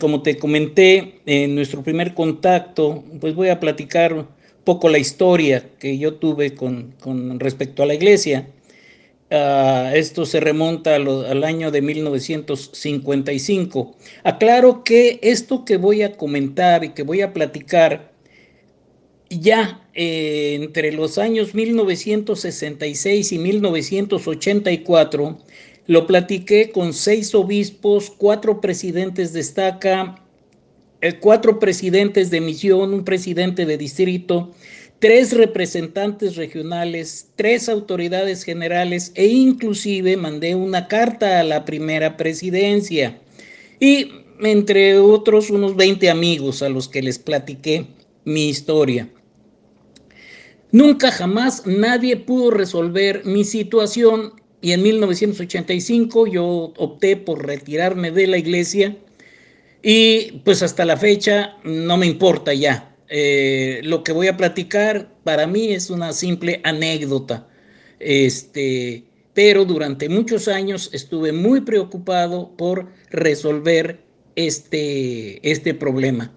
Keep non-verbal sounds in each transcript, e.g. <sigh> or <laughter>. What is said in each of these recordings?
Como te comenté en nuestro primer contacto, pues voy a platicar un poco la historia que yo tuve con, con respecto a la iglesia. Uh, esto se remonta al año de 1955. Aclaro que esto que voy a comentar y que voy a platicar ya eh, entre los años 1966 y 1984 lo platiqué con seis obispos, cuatro presidentes de estaca, eh, cuatro presidentes de misión, un presidente de distrito, tres representantes regionales, tres autoridades generales e inclusive mandé una carta a la primera presidencia y entre otros unos 20 amigos a los que les platiqué mi historia. Nunca jamás nadie pudo resolver mi situación y en 1985 yo opté por retirarme de la iglesia y pues hasta la fecha no me importa ya. Eh, lo que voy a platicar para mí es una simple anécdota. Este, pero durante muchos años estuve muy preocupado por resolver este, este problema.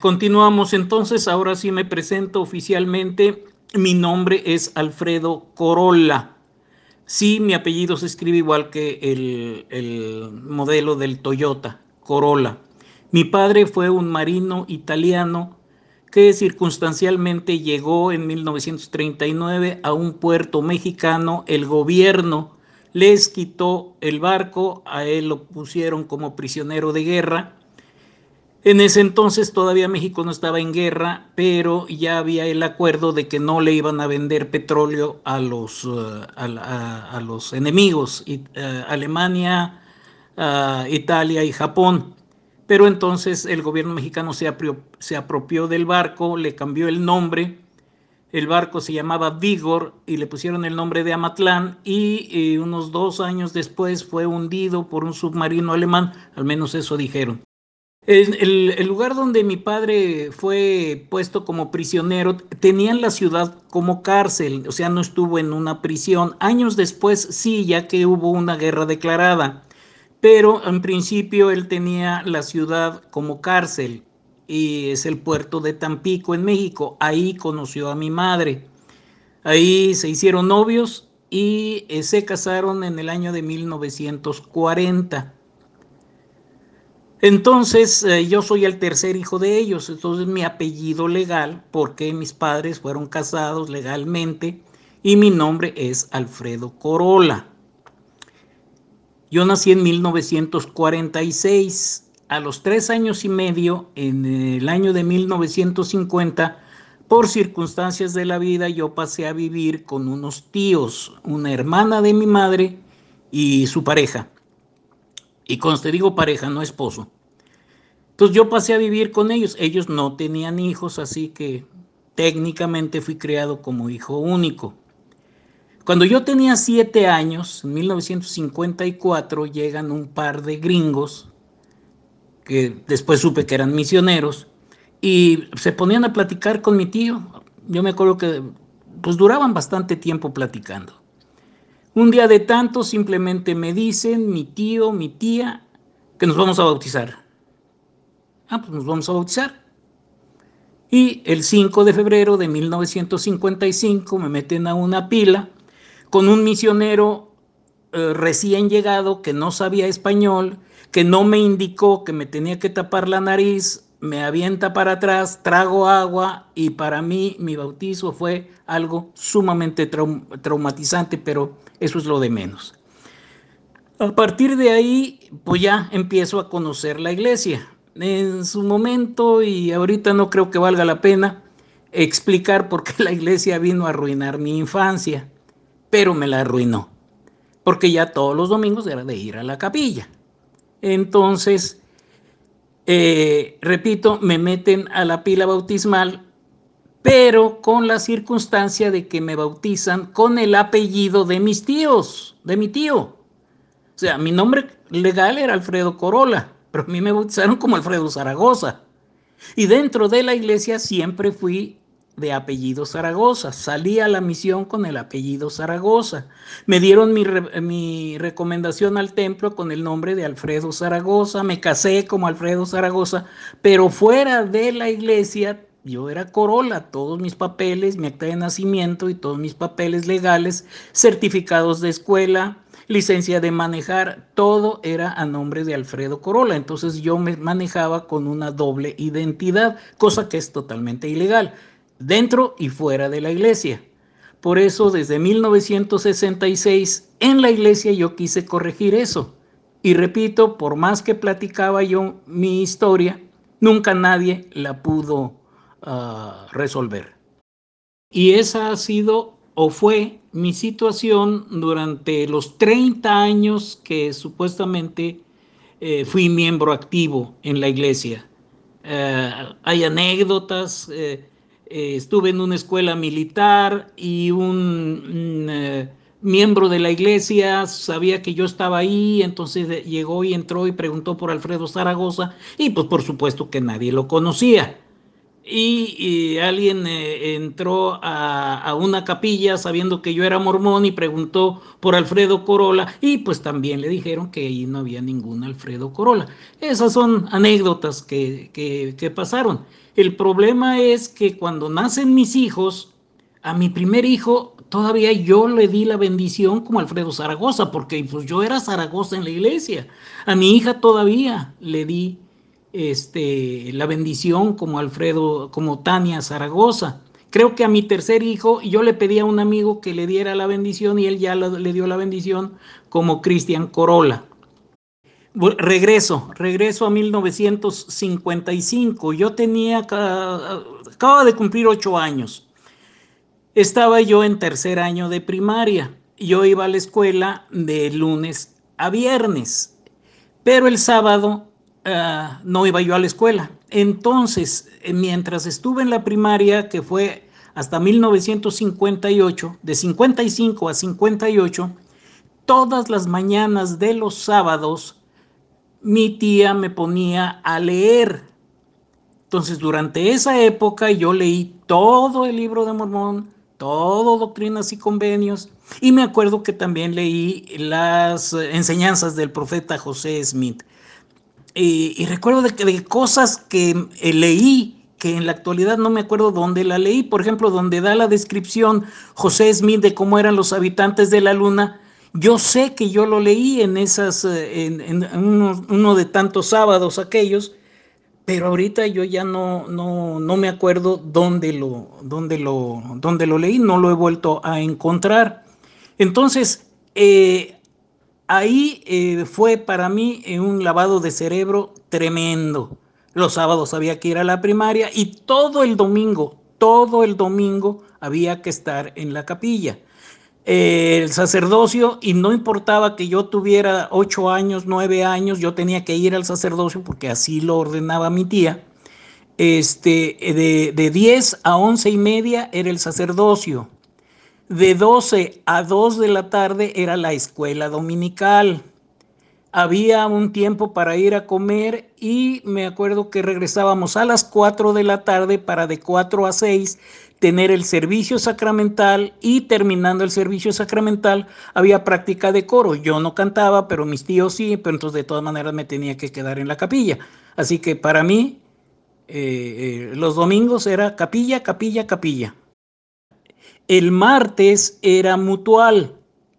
Continuamos entonces, ahora sí me presento oficialmente. Mi nombre es Alfredo Corolla. Sí, mi apellido se escribe igual que el, modelo del Toyota, Corolla. Mi padre fue un marino italiano que circunstancialmente llegó en 1939 a un puerto mexicano. El gobierno les quitó el barco, a él lo pusieron como prisionero de guerra en ese entonces todavía México no estaba en guerra, pero ya había el acuerdo de que no le iban a vender petróleo a los, uh, a, los enemigos, uh, Alemania, uh, Italia y Japón. Pero entonces el gobierno mexicano se, apropió del barco, le cambió el nombre. El barco se llamaba Vigor y le pusieron el nombre de Amatlán y eh, unos dos años después fue hundido por un submarino alemán, al menos eso dijeron. El, el, lugar donde mi padre fue puesto como prisionero tenían la ciudad como cárcel, o sea, no estuvo en una prisión. Años después sí, ya que hubo una guerra declarada, pero en principio él tenía la ciudad como cárcel y es el puerto de Tampico en México. Ahí conoció a mi madre. Ahí se hicieron novios y eh, se casaron en el año de 1940. Entonces, eh, yo soy el tercer hijo de ellos, entonces mi apellido legal, porque mis padres fueron casados legalmente, y mi nombre es Alfredo Corolla. Yo nací en 1946. A los tres años y medio, en el año de 1950, por circunstancias de la vida, yo pasé a vivir con unos tíos, una hermana de mi madre y su pareja. Y conste, digo pareja, no esposo. Entonces yo pasé a vivir con ellos. Ellos no tenían hijos, así que técnicamente fui criado como hijo único. Cuando yo tenía siete años, en 1954, llegan un par de gringos, que después supe que eran misioneros, y se ponían a platicar con mi tío. Yo me acuerdo que pues duraban bastante tiempo platicando. Un día de tanto simplemente me dicen mi tío, mi tía, que nos vamos a bautizar. Ah, pues nos vamos a bautizar. Y el 5 de febrero de 1955 me meten a una pila con un misionero eh, recién llegado que no sabía español, que no me indicó que me tenía que tapar la nariz, me avienta para atrás, trago agua y para mí mi bautizo fue algo sumamente traumatizante, pero eso es lo de menos. A partir de ahí, pues ya empiezo a conocer la iglesia. En su momento, y ahorita no creo que valga la pena explicar por qué <laughs> la iglesia vino a arruinar mi infancia, pero me la arruinó, porque ya todos los domingos era de ir a la capilla. Entonces, eh, repito, me meten a la pila bautismal pero con la circunstancia de que me bautizan con el apellido de mis tíos, de mi tío. O sea, mi nombre legal era Alfredo Corolla, pero a mí me bautizaron como Alfredo Zaragoza. Y dentro de la iglesia siempre fui de apellido Zaragoza. Salí a la misión con el apellido Zaragoza. Me dieron mi, mi, recomendación al templo con el nombre de Alfredo Zaragoza. Me casé como Alfredo Zaragoza, pero fuera de la iglesia yo era Corolla, todos mis papeles, mi acta de nacimiento y todos mis papeles legales, certificados de escuela, licencia de manejar, todo era a nombre de Alfredo Corolla. Entonces yo me manejaba con una doble identidad, cosa que es totalmente ilegal dentro y fuera de la iglesia. Por eso desde 1966 en la iglesia yo quise corregir eso. Y repito, por más que platicaba yo mi historia, nunca nadie la pudo resolver. Y esa ha sido o fue mi situación durante los 30 años que supuestamente eh, fui miembro activo en la iglesia. Uh, hay anécdotas, eh, eh, estuve en una escuela militar y un eh, miembro de la iglesia sabía que yo estaba ahí, entonces llegó y entró y preguntó por Alfredo Zaragoza y pues por supuesto que nadie lo conocía y, alguien eh, entró a, una capilla sabiendo que yo era mormón y preguntó por Alfredo Corola y pues también le dijeron que ahí no había ningún Alfredo Corola. Esas son anécdotas que, que pasaron. El problema es que cuando nacen mis hijos, a mi primer hijo todavía yo le di la bendición como Alfredo Zaragoza, porque pues yo era Zaragoza en la iglesia. A mi hija todavía le di este, la bendición como Alfredo, como Tania Zaragoza. Creo que a mi tercer hijo yo le pedí a un amigo que le diera la bendición y él ya le dio la bendición como Cristian Corolla. Regreso, regreso a 1955. Yo tenía, acaba de cumplir ocho años. Estaba yo en tercer año de primaria. Yo iba a la escuela de lunes a viernes, pero el sábado Ah, no iba yo a la escuela. Entonces, eh, mientras estuve en la primaria, que fue hasta 1958, de 55 a 58, todas las mañanas de los sábados, mi tía me ponía a leer. Entonces, durante esa época yo leí todo el libro de Mormón, todo Doctrinas y Convenios, y me acuerdo que también leí las enseñanzas del profeta José Smith y recuerdo de, cosas que eh, leí que en la actualidad no me acuerdo dónde la leí, por ejemplo, donde da la descripción José Smith de cómo eran los habitantes de la luna. Yo sé que yo lo leí en esas, eh, en, uno, de tantos sábados aquellos, pero ahorita yo ya no, no, no me acuerdo dónde lo, dónde, lo, dónde lo leí, no lo he vuelto a encontrar. Entonces, eh, ahí eh, fue para mí eh, un lavado de cerebro tremendo. Los sábados había que ir a la primaria y todo el domingo, todo el domingo había que estar en la capilla. el sacerdocio, y no importaba que yo tuviera ocho años, nueve años, yo tenía que ir al sacerdocio porque así lo ordenaba mi tía. Este, de, de 10 a once y media era el sacerdocio de 12 a 2 de la tarde era la escuela dominical. Había un tiempo para ir a comer y me acuerdo que regresábamos a las 4 de la tarde para de 4 a 6 tener el servicio sacramental y terminando el servicio sacramental había práctica de coro. Yo no cantaba, pero mis tíos sí, pero entonces de todas maneras me tenía que quedar en la capilla. Así que para mí eh, eh, los domingos era capilla, capilla, capilla. El martes era mutual,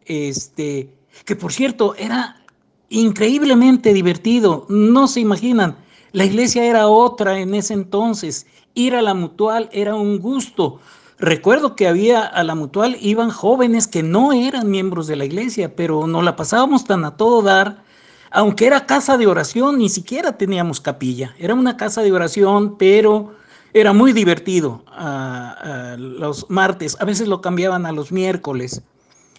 este, que por cierto era increíblemente divertido. No se imaginan, la iglesia era otra en ese entonces. Ir a la mutual era un gusto. Recuerdo que había a la mutual iban jóvenes que no eran miembros de la iglesia, pero nos la pasábamos tan a todo dar. Aunque era casa de oración, ni siquiera teníamos capilla. Era una casa de oración, pero era muy divertido los martes, a veces lo cambiaban a los miércoles.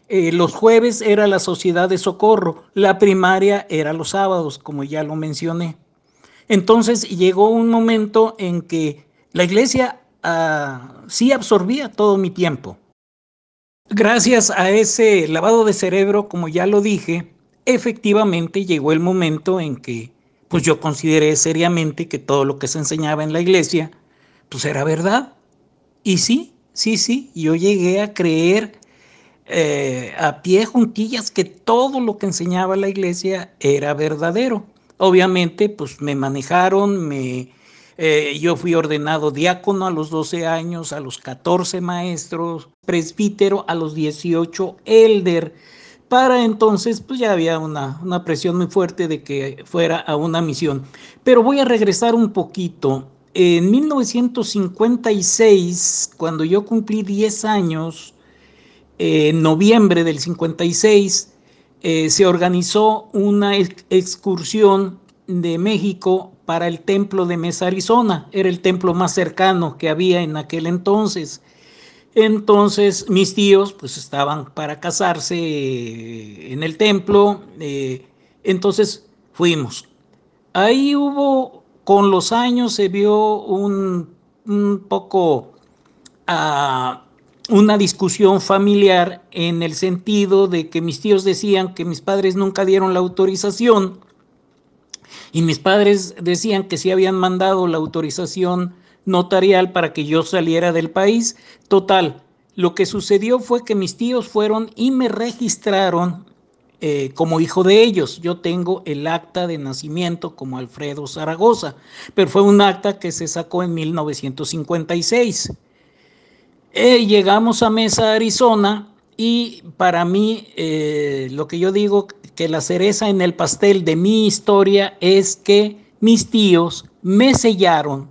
Eh, los jueves era la sociedad de socorro, la primaria era los sábados, como ya lo mencioné. Entonces llegó un momento en que la iglesia ah, sí absorbía todo mi tiempo. Gracias a ese lavado de cerebro, como ya lo dije, efectivamente llegó el momento en que pues yo consideré seriamente que todo lo que se enseñaba en la iglesia pues era verdad. Y sí, sí, sí, yo llegué a creer eh, a pie juntillas que todo lo que enseñaba la iglesia era verdadero. Obviamente, pues me manejaron, me, eh, yo fui ordenado diácono a los 12 años, a los 14 maestros, presbítero a los 18, elder. Para entonces, pues ya había una, una presión muy fuerte de que fuera a una misión. Pero voy a regresar un poquito. En 1956, cuando yo cumplí 10 años, en noviembre del 56, eh, se organizó una excursión de México para el templo de Mesa, Arizona. Era el templo más cercano que había en aquel entonces. Entonces mis tíos pues estaban para casarse eh, en el templo. Eh, entonces fuimos. Ahí hubo, con los años se vio un, poco ah, una discusión familiar en el sentido de que mis tíos decían que mis padres nunca dieron la autorización y mis padres decían que sí habían mandado la autorización notarial para que yo saliera del país. Total, lo que sucedió fue que mis tíos fueron y me registraron eh, como hijo de ellos. Yo tengo el acta de nacimiento como Alfredo Zaragoza, pero fue un acta que se sacó en 1956. Eh, llegamos a Mesa, Arizona, y para mí, eh, lo que yo digo que la cereza en el pastel de mi historia es que mis tíos me sellaron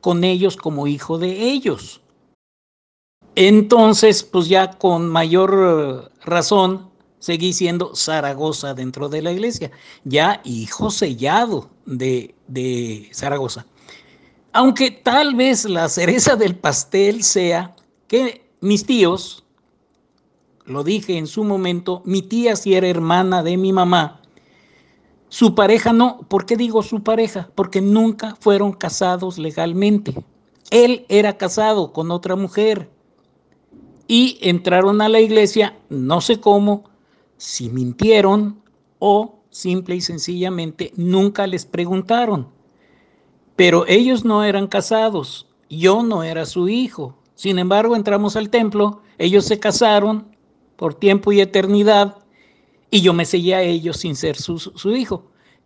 con ellos como hijo de ellos. Entonces, pues ya con mayor razón, seguí siendo Zaragoza dentro de la iglesia, ya hijo sellado de, de Zaragoza. Aunque tal vez la cereza del pastel sea que mis tíos, lo dije en su momento, mi tía sí era hermana de mi mamá. Su pareja no, ¿por qué digo su pareja? Porque nunca fueron casados legalmente. Él era casado con otra mujer y entraron a la iglesia, no sé cómo, si mintieron o simple y sencillamente nunca les preguntaron. Pero ellos no eran casados, yo no era su hijo. Sin embargo, entramos al templo, ellos se casaron, por tiempo y eternidad y yo me sellé a ellos sin ser su, hijo.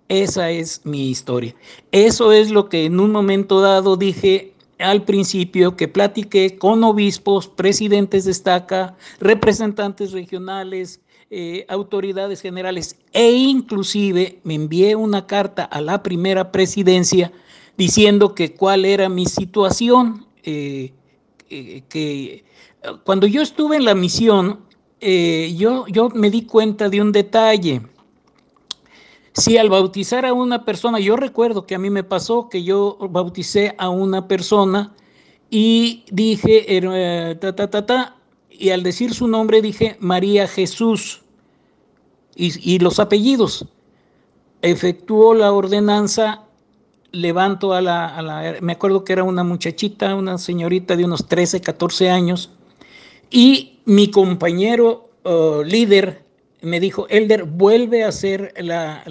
Esa es mi historia. Eso es lo que en un momento dado dije al principio, que platiqué con obispos, presidentes de estaca, representantes regionales, eh, autoridades generales e inclusive me envié una carta a la primera presidencia diciendo que cuál era mi situación, eh, eh, que cuando yo estuve en la misión, yo, yo me di cuenta de un detalle. Si al bautizar a una persona, yo recuerdo que a mí me pasó que yo bauticé a una persona y dije, ta, ta, ta, ta, y al decir su nombre dije María Jesús y, los apellidos. Efectuó la ordenanza, levanto a la, me acuerdo que era una muchachita, una señorita de unos 13, 14 años, y mi compañero uh, líder me dijo, Elder, vuelve a hacer la,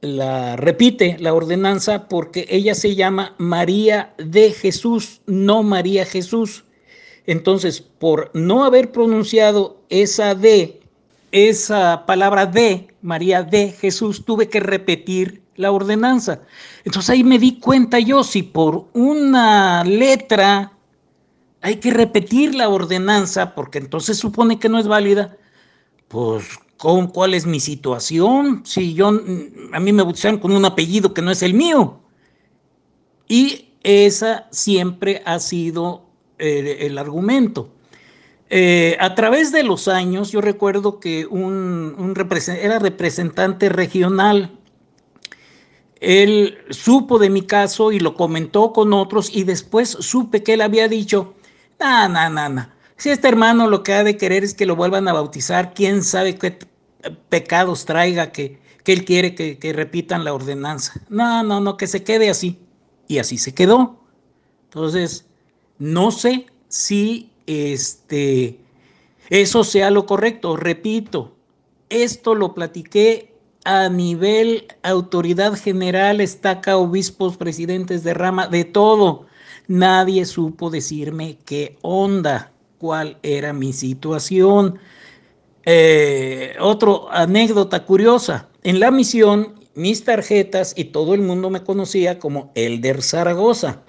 la, repite la ordenanza porque ella se llama María de Jesús, no María Jesús. Entonces, por no haber pronunciado esa D, esa palabra de, María de Jesús, tuve que repetir la ordenanza. Entonces ahí me di cuenta yo, si por una letra hay que repetir la ordenanza porque entonces supone que no es válida. Pues, ¿con cuál es mi situación? Si yo, a mí me bautizaron con un apellido que no es el mío. Y esa siempre ha sido el argumento. Eh, a través de los años, yo recuerdo que un, un era representante regional. Él supo de mi caso y lo comentó con otros y después supe que él había dicho, no, no, no, no. Si este hermano lo que ha de querer es que lo vuelvan a bautizar, quién sabe qué pecados traiga que, que él quiere que, que repitan la ordenanza. No, no, no, que se quede así. Y así se quedó. Entonces, no sé si este, eso sea lo correcto. Repito, esto lo platiqué a nivel autoridad general, estaca, obispos, presidentes de rama, de todo. Nadie supo decirme qué onda, cuál era mi situación. Eh, otro anécdota curiosa, en la misión, mis tarjetas y todo el mundo me conocía como Elder Zaragoza.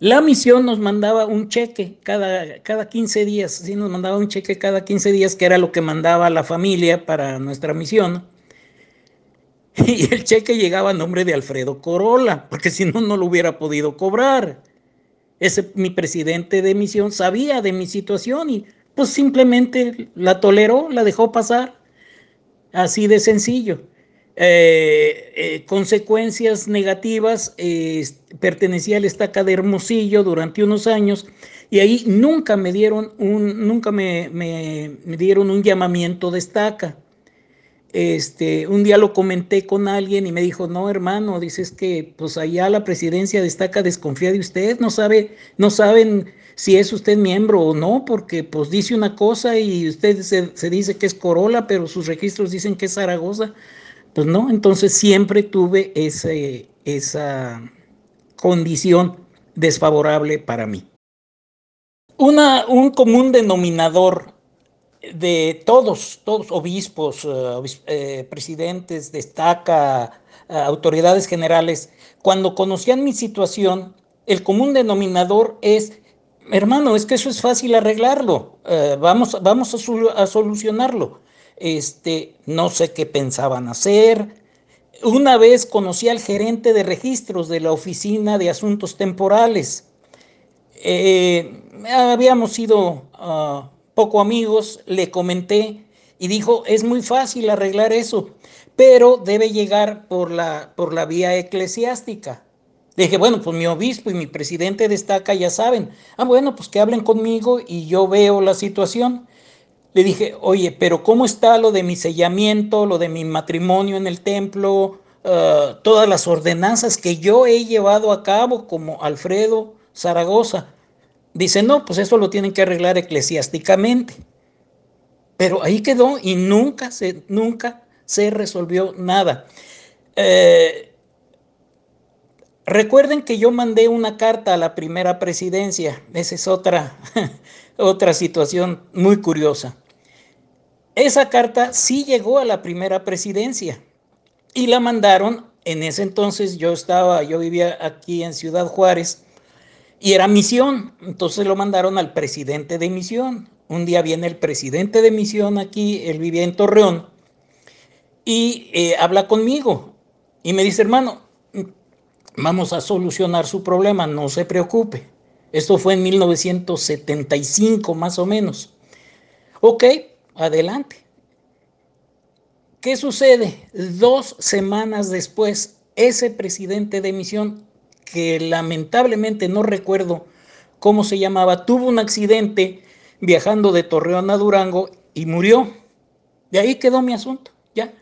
La misión nos mandaba un cheque cada, cada 15 días, sí, nos mandaba un cheque cada 15 días, que era lo que mandaba la familia para nuestra misión. <laughs> Y el cheque llegaba a nombre de Alfredo Corolla, porque si no, no lo hubiera podido cobrar. Ese, mi presidente de misión sabía de mi situación y pues simplemente la toleró, la dejó pasar. Así de sencillo. Eh, eh, consecuencias negativas, pertenecía al estaca de Hermosillo durante unos años y ahí nunca me dieron un, nunca me, me, dieron un llamamiento de estaca. Este, un día lo comenté con alguien y me dijo, no hermano, dices que pues allá la presidencia de estaca desconfía de usted, no sabe, no saben si es usted miembro o no, porque pues dice una cosa y usted se, se dice que es Corolla, pero sus registros dicen que es Zaragoza. Pues no, entonces siempre tuve ese, esa condición desfavorable para mí. Una, un común denominador de todos, todos obispos, uh, eh, presidentes, destaca, uh, autoridades generales, cuando conocían mi situación, el común denominador es, hermano, es que eso es fácil arreglarlo, vamos, vamos a, solucionarlo este, no sé qué pensaban hacer. Una vez conocí al gerente de registros de la Oficina de Asuntos Temporales. Eh, habíamos sido uh, poco amigos, le comenté y dijo, es muy fácil arreglar eso, pero debe llegar por la, por la vía eclesiástica. dije, bueno, pues mi obispo y mi presidente destaca, ya saben. Ah, bueno, pues que hablen conmigo y yo veo la situación. Le dije, oye, pero ¿cómo está lo de mi sellamiento, lo de mi matrimonio en el templo, uh, todas las ordenanzas que yo he llevado a cabo como Alfredo Zaragoza? Dice, no, pues eso lo tienen que arreglar eclesiásticamente. Pero ahí quedó y nunca se, nunca se resolvió nada. Eh, recuerden que yo mandé una carta a la primera presidencia. Esa es otra, <laughs> otra situación muy curiosa. Esa carta sí llegó a la primera presidencia y la mandaron. En ese entonces yo estaba, yo vivía aquí en Ciudad Juárez y era misión. Entonces lo mandaron al presidente de misión. Un día viene el presidente de misión aquí, él vivía en Torreón, y eh, habla conmigo y me dice, hermano, vamos a solucionar su problema, no se preocupe. Esto fue en 1975 más o menos. Ok, adelante. ¿Qué sucede? Dos semanas después, ese presidente de misión, que lamentablemente no recuerdo cómo se llamaba, tuvo un accidente viajando de Torreón a Durango y murió. De ahí quedó mi asunto, ya.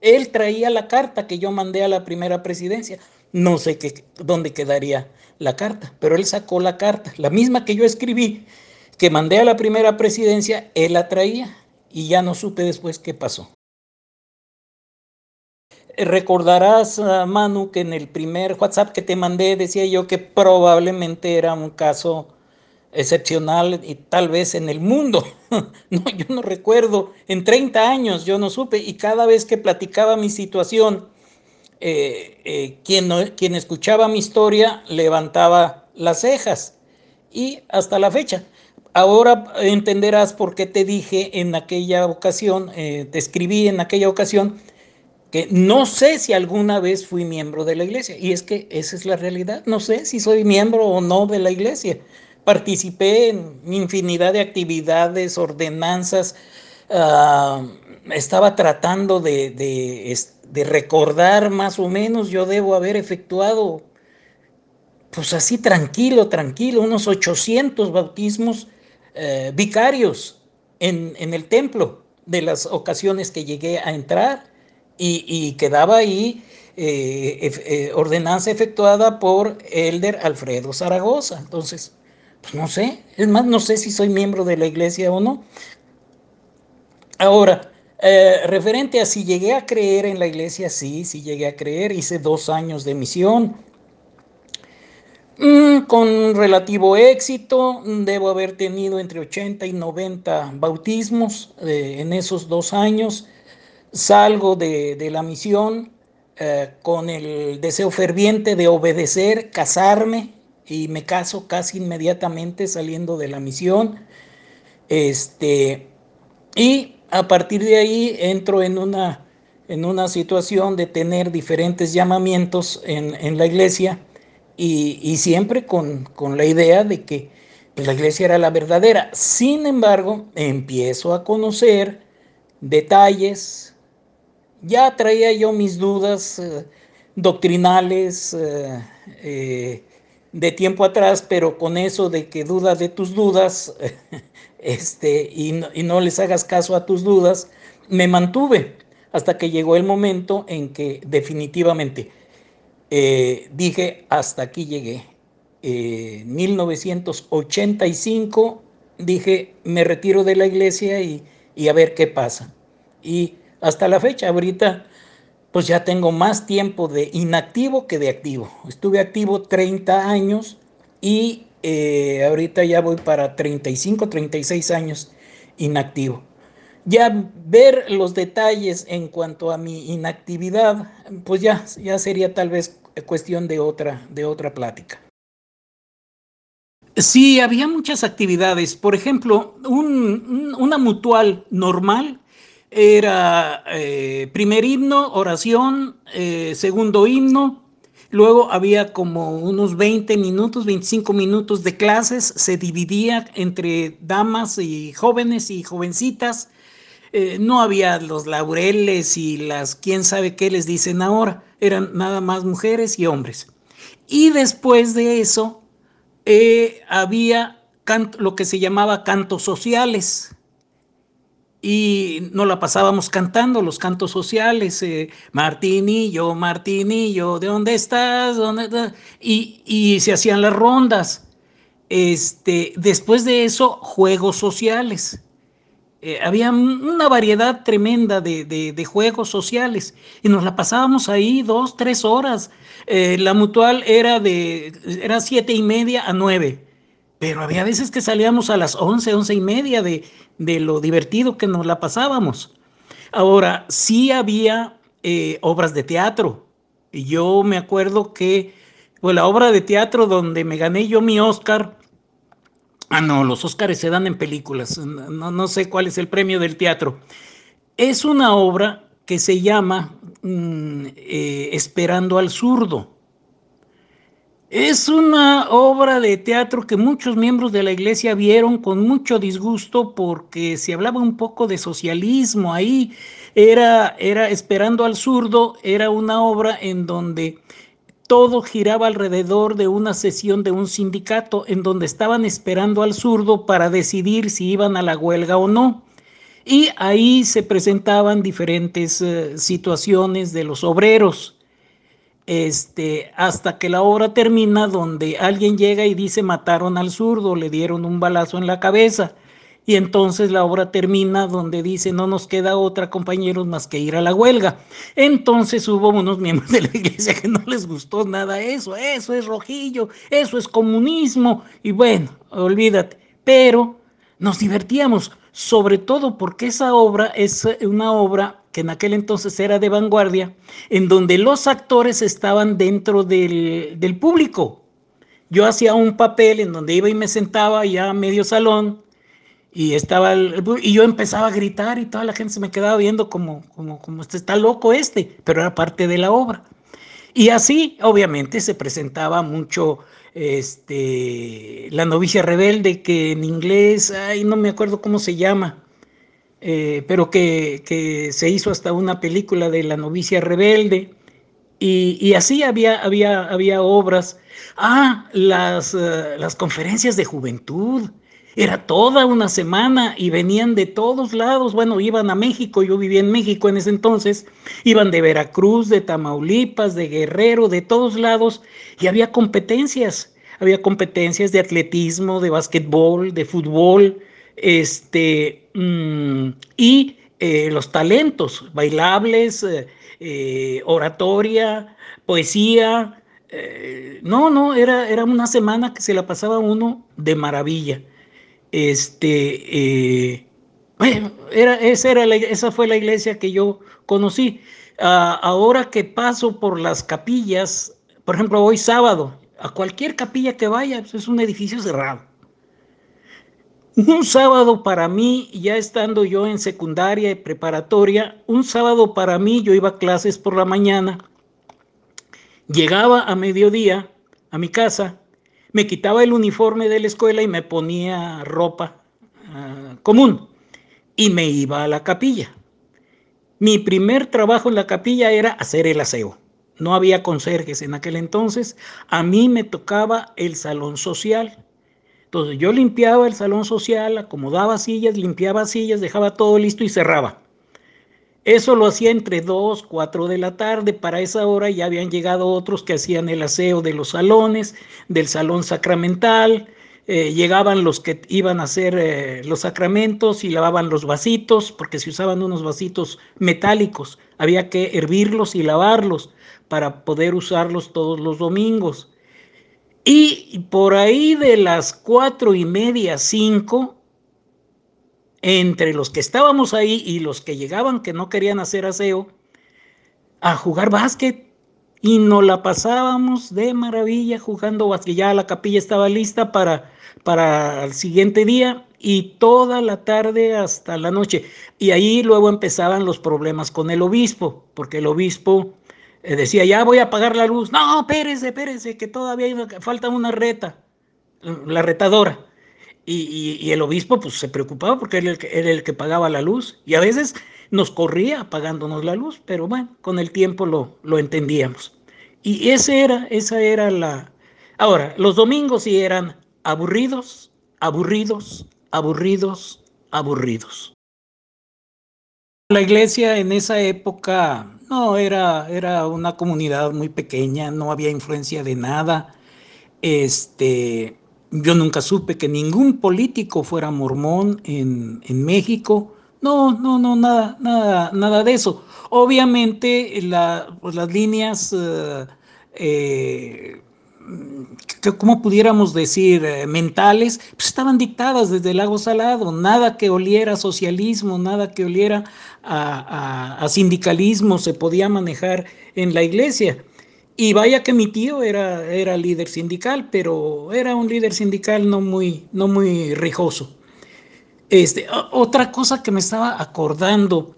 Él traía la carta que yo mandé a la primera presidencia. No sé qué, dónde quedaría la carta, pero él sacó la carta, la misma que yo escribí, que mandé a la primera presidencia, él la traía y ya no supe después qué pasó. Recordarás, ah, Manu, que en el primer WhatsApp que te mandé decía yo que probablemente era un caso excepcional y tal vez en el mundo. <laughs> no, yo no recuerdo. En 30 años yo no supe y cada vez que platicaba mi situación, eh, eh, quien, quien escuchaba mi historia levantaba las cejas y hasta la fecha. Ahora entenderás por qué te dije en aquella ocasión, eh, te escribí en aquella ocasión, que no sé si alguna vez fui miembro de la iglesia. Y es que esa es la realidad. No sé si soy miembro o no de la iglesia. Participé en infinidad de actividades, ordenanzas. Uh, estaba tratando de, de, de, recordar más o menos. Yo debo haber efectuado, pues así tranquilo, tranquilo, unos 800 bautismos uh, vicarios en, en el templo de las ocasiones que llegué a entrar y, quedaba ahí eh, eh, ordenanza efectuada por Elder Alfredo Zaragoza. Entonces, pues no sé, es más, no sé si soy miembro de la iglesia o no. Ahora, Eh, referente a si llegué a creer en la iglesia, sí, sí llegué a creer. Hice dos años de misión. Mm, con relativo éxito, debo haber tenido entre 80 y 90 bautismos eh, en esos dos años. Salgo de, de la misión eh, con el deseo ferviente de obedecer, casarme, y me caso casi inmediatamente saliendo de la misión. Este, y a partir de ahí entro en una, en una situación de tener diferentes llamamientos en, en la iglesia y, siempre con, con, la idea de que la iglesia era la verdadera. Sin embargo, empiezo a conocer detalles, ya traía yo mis dudas eh, doctrinales eh, eh, de tiempo atrás, pero con eso de que duda de tus dudas <laughs> este, y, y no les hagas caso a tus dudas, me mantuve hasta que llegó el momento en que definitivamente dije, hasta aquí llegué. En 1985 dije, me retiro de la iglesia y, y a ver qué pasa. Y hasta la fecha. Ahorita pues ya tengo más tiempo de inactivo que de activo. Estuve activo 30 años y eh, ahorita ya voy para 35, 36 años inactivo. Ya ver los detalles en cuanto a mi inactividad, pues ya, ya sería tal vez cuestión de otra, de otra plática. Sí, había muchas actividades. Por ejemplo, un, una mutual normal era eh, primer himno, oración, eh, segundo himno, luego había como unos 20 minutos, 25 minutos de clases, se dividía entre damas y jóvenes y jovencitas, eh, no había los laureles y las quién sabe qué les dicen ahora, eran nada más mujeres y hombres. Y después de eso había lo que se llamaba cantos sociales, y nos la pasábamos cantando los cantos sociales, eh, Martinillo, Martinillo, ¿de dónde estás? ¿Dónde Y, y, se hacían las rondas. Este, después de eso, juegos sociales. Eh, había una variedad tremenda de, de, juegos sociales y nos la pasábamos ahí dos, tres horas. Eh, la mutual era de era siete y media a nueve pero había veces que salíamos a las once, once y media de, de lo divertido que nos la pasábamos. Ahora, sí había eh, obras de teatro. Y yo me acuerdo que pues, la obra de teatro donde me gané yo mi Oscar, ah, no, los Oscars se dan en películas, no, no sé cuál es el premio del teatro. Es una obra que se llama mm, eh, Esperando al zurdo. Es una obra de teatro que muchos miembros de la iglesia vieron con mucho disgusto porque se hablaba un poco de socialismo ahí. Era, era Esperando al zurdo, era una obra en donde todo giraba alrededor de una sesión de un sindicato en donde estaban esperando al zurdo para decidir si iban a la huelga o no. Y ahí se presentaban diferentes uh, situaciones de los obreros este, hasta que la obra termina donde alguien llega y dice mataron al zurdo, le dieron un balazo en la cabeza. Y entonces la obra termina donde dice no nos queda otra compañeros más que ir a la huelga. Entonces hubo unos miembros <laughs> de la iglesia que no les gustó nada eso, eso es rojillo, eso es comunismo. Y bueno, olvídate, pero nos divertíamos, sobre todo porque esa obra es una obra que en aquel entonces era de vanguardia, en donde los actores estaban dentro del, del público. Yo hacía un papel en donde iba y me sentaba ya medio salón y estaba el, y yo empezaba a gritar y toda la gente se me quedaba viendo como como como este está loco este, pero era parte de la obra. Y así, obviamente, se presentaba mucho este la novicia rebelde que en inglés, ay, no me acuerdo cómo se llama eh, pero que, que, se hizo hasta una película de La novicia rebelde. Y, y así había, había, había obras. Ah, las, uh, las conferencias de juventud. Era toda una semana y venían de todos lados. Bueno, iban a México, yo vivía en México en ese entonces. Iban de Veracruz, de Tamaulipas, de Guerrero, de todos lados. Y había competencias. Había competencias de atletismo, de básquetbol, de fútbol, este, mm, y eh, los talentos bailables, eh, oratoria, poesía. no, no, era, era una semana que se la pasaba uno de maravilla. Este, bueno, era, esa, esa fue la iglesia que yo conocí. Ah, ahora que paso por las capillas, por ejemplo, hoy sábado, a cualquier capilla que vaya, pues, es un edificio cerrado. Un sábado para mí, ya estando yo en secundaria y preparatoria, un sábado para mí, yo iba a clases por la mañana, llegaba a mediodía a mi casa, me quitaba el uniforme de la escuela y me ponía ropa ah, común y me iba a la capilla. Mi primer trabajo en la capilla era hacer el aseo. No había conserjes en aquel entonces. A mí me tocaba el salón social. Entonces yo limpiaba el salón social, acomodaba sillas, limpiaba sillas, dejaba todo listo y cerraba. Eso lo hacía entre 2, 4 de la tarde. Para esa hora ya habían llegado otros que hacían el aseo de los salones, del salón sacramental. Eh, llegaban los que iban a hacer eh, los sacramentos y lavaban los vasitos, porque se usaban unos vasitos metálicos. Había que hervirlos y lavarlos para poder usarlos todos los domingos. Y por ahí de las cuatro y media, cinco, entre los que estábamos ahí y los que llegaban que no querían hacer aseo, a jugar básquet. Y nos la pasábamos de maravilla jugando básquet. Ya la capilla estaba lista para, para el siguiente día y toda la tarde hasta la noche. Y ahí luego empezaban los problemas con el obispo, porque el obispo eh, decía, ya voy a apagar la luz. No, espérese, espérese, que todavía falta una reta, la retadora. Y, el obispo pues se preocupaba porque era el, que, era el que pagaba la luz y a veces nos corría apagándonos la luz, pero bueno, con el tiempo lo, lo entendíamos. Y ese era, esa era la... Ahora, los domingos sí eran aburridos, aburridos, aburridos, aburridos. La iglesia en esa época no era, era una comunidad muy pequeña, no había influencia de nada. Este, yo nunca supe que ningún político fuera mormón en, México. No, no, no, nada, nada, nada de eso. Obviamente pues, las líneas, eh, eh, ¿cómo pudiéramos decir? Eh, mentales, pues estaban dictadas desde el lago salado. Nada que oliera a socialismo, nada que oliera a sindicalismo se podía manejar en la iglesia. Y vaya que mi tío era, era líder sindical, pero era un líder sindical no muy, no muy rijoso. Este, otra cosa que me estaba acordando,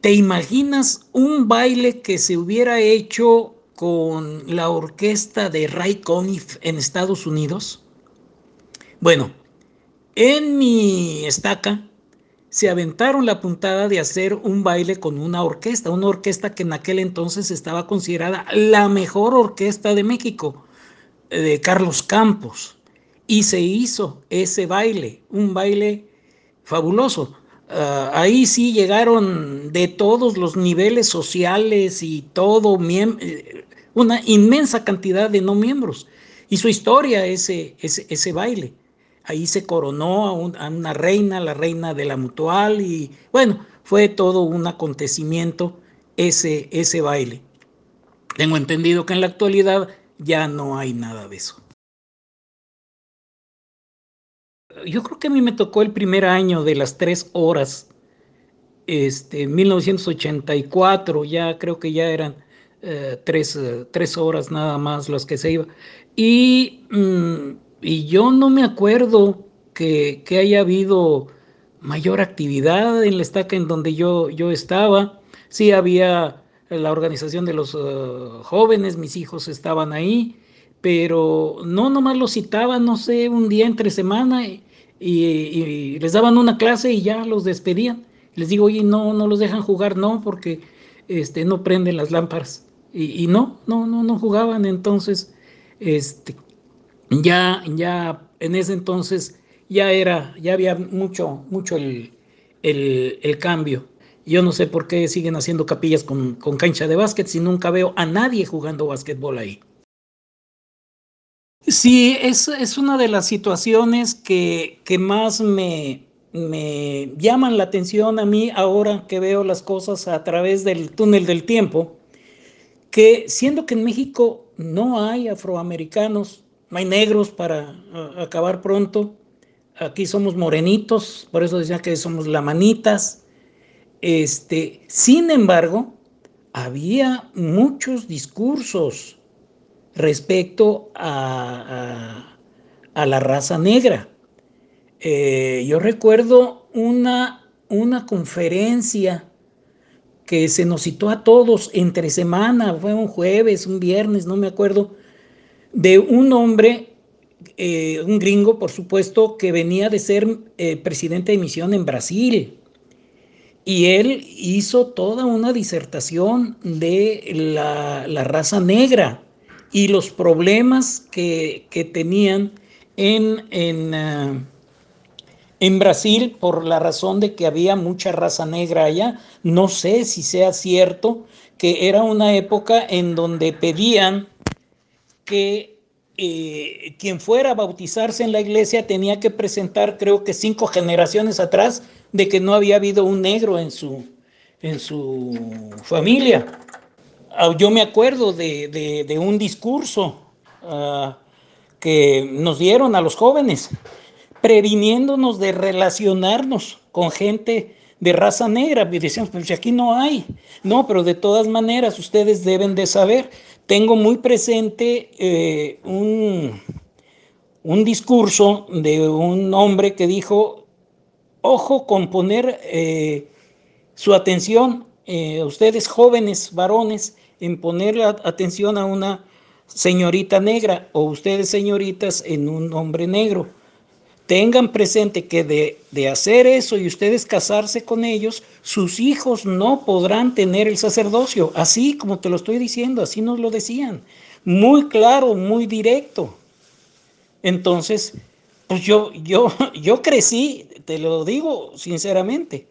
¿te imaginas un baile que se hubiera hecho con la orquesta de Ray Conniff en Estados Unidos? Bueno, en mi estaca se aventaron la puntada de hacer un baile con una orquesta, una orquesta que en aquel entonces estaba considerada la mejor orquesta de México, de Carlos Campos. Y se hizo ese baile, un baile fabuloso. Ah, ahí sí llegaron de todos los niveles sociales y todo, eh, una inmensa cantidad de no miembros. Hizo historia ese, ese, ese baile ahí se coronó a, una reina, la reina de la mutual, y bueno, fue todo un acontecimiento ese, ese baile. Tengo entendido que en la actualidad ya no hay nada de eso. Yo creo que a mí me tocó el primer año de las tres horas, este, 1984, ya creo que ya eran eh, tres, horas nada más las que se iba. Y mm, y yo no me acuerdo que, haya habido mayor actividad en la estaca en donde yo, yo estaba. Sí había la organización de los uh, jóvenes, mis hijos estaban ahí, pero no nomás los citaban, no sé, un día entre semana y, les daban una clase y ya los despedían. Les digo, oye, no, no los dejan jugar, no, porque este, no prenden las lámparas. Y no, no, no, no jugaban. Entonces, este, ya, ya en ese entonces ya era, ya había mucho, mucho el, cambio. Yo no sé por qué siguen haciendo capillas con, cancha de básquet si nunca veo a nadie jugando básquetbol ahí. Sí, es, es una de las situaciones que, que más me, me llaman la atención a mí ahora que veo las cosas a través del túnel del tiempo, que siendo que en México no hay afroamericanos, no hay negros para acabar pronto, aquí somos morenitos, por eso decía que somos lamanitas, este, sin embargo, había muchos discursos respecto a, la raza negra. Eh, yo recuerdo una, una conferencia que se nos citó a todos entre semana, fue un jueves, un viernes, no me acuerdo, de un hombre, eh, un gringo, por supuesto, que venía de ser eh, presidente de misión en Brasil. Y él hizo toda una disertación de la, raza negra y los problemas que, tenían en, en, ah, en, Brasil por la razón de que había mucha raza negra allá. No sé si sea cierto que era una época en donde pedían que eh, quien fuera a bautizarse en la iglesia tenía que presentar, creo que cinco generaciones atrás, de que no había habido un negro en su, en su familia. Ah, yo me acuerdo de, un discurso ah, que nos dieron a los jóvenes, previniéndonos de relacionarnos con gente de raza negra. Y decíamos, pues aquí no hay. No, pero de todas maneras ustedes deben de saber. Tengo muy presente eh, un, un discurso de un hombre que dijo, ojo con poner eh, su atención, eh, ustedes jóvenes varones, en poner atención a una señorita negra o ustedes señoritas en un hombre negro. Tengan presente que de, de, hacer eso y ustedes casarse con ellos, sus hijos no podrán tener el sacerdocio, así como te lo estoy diciendo, así nos lo decían, muy claro, muy directo. Entonces, pues yo, yo, <laughs> yo crecí te lo digo sinceramente.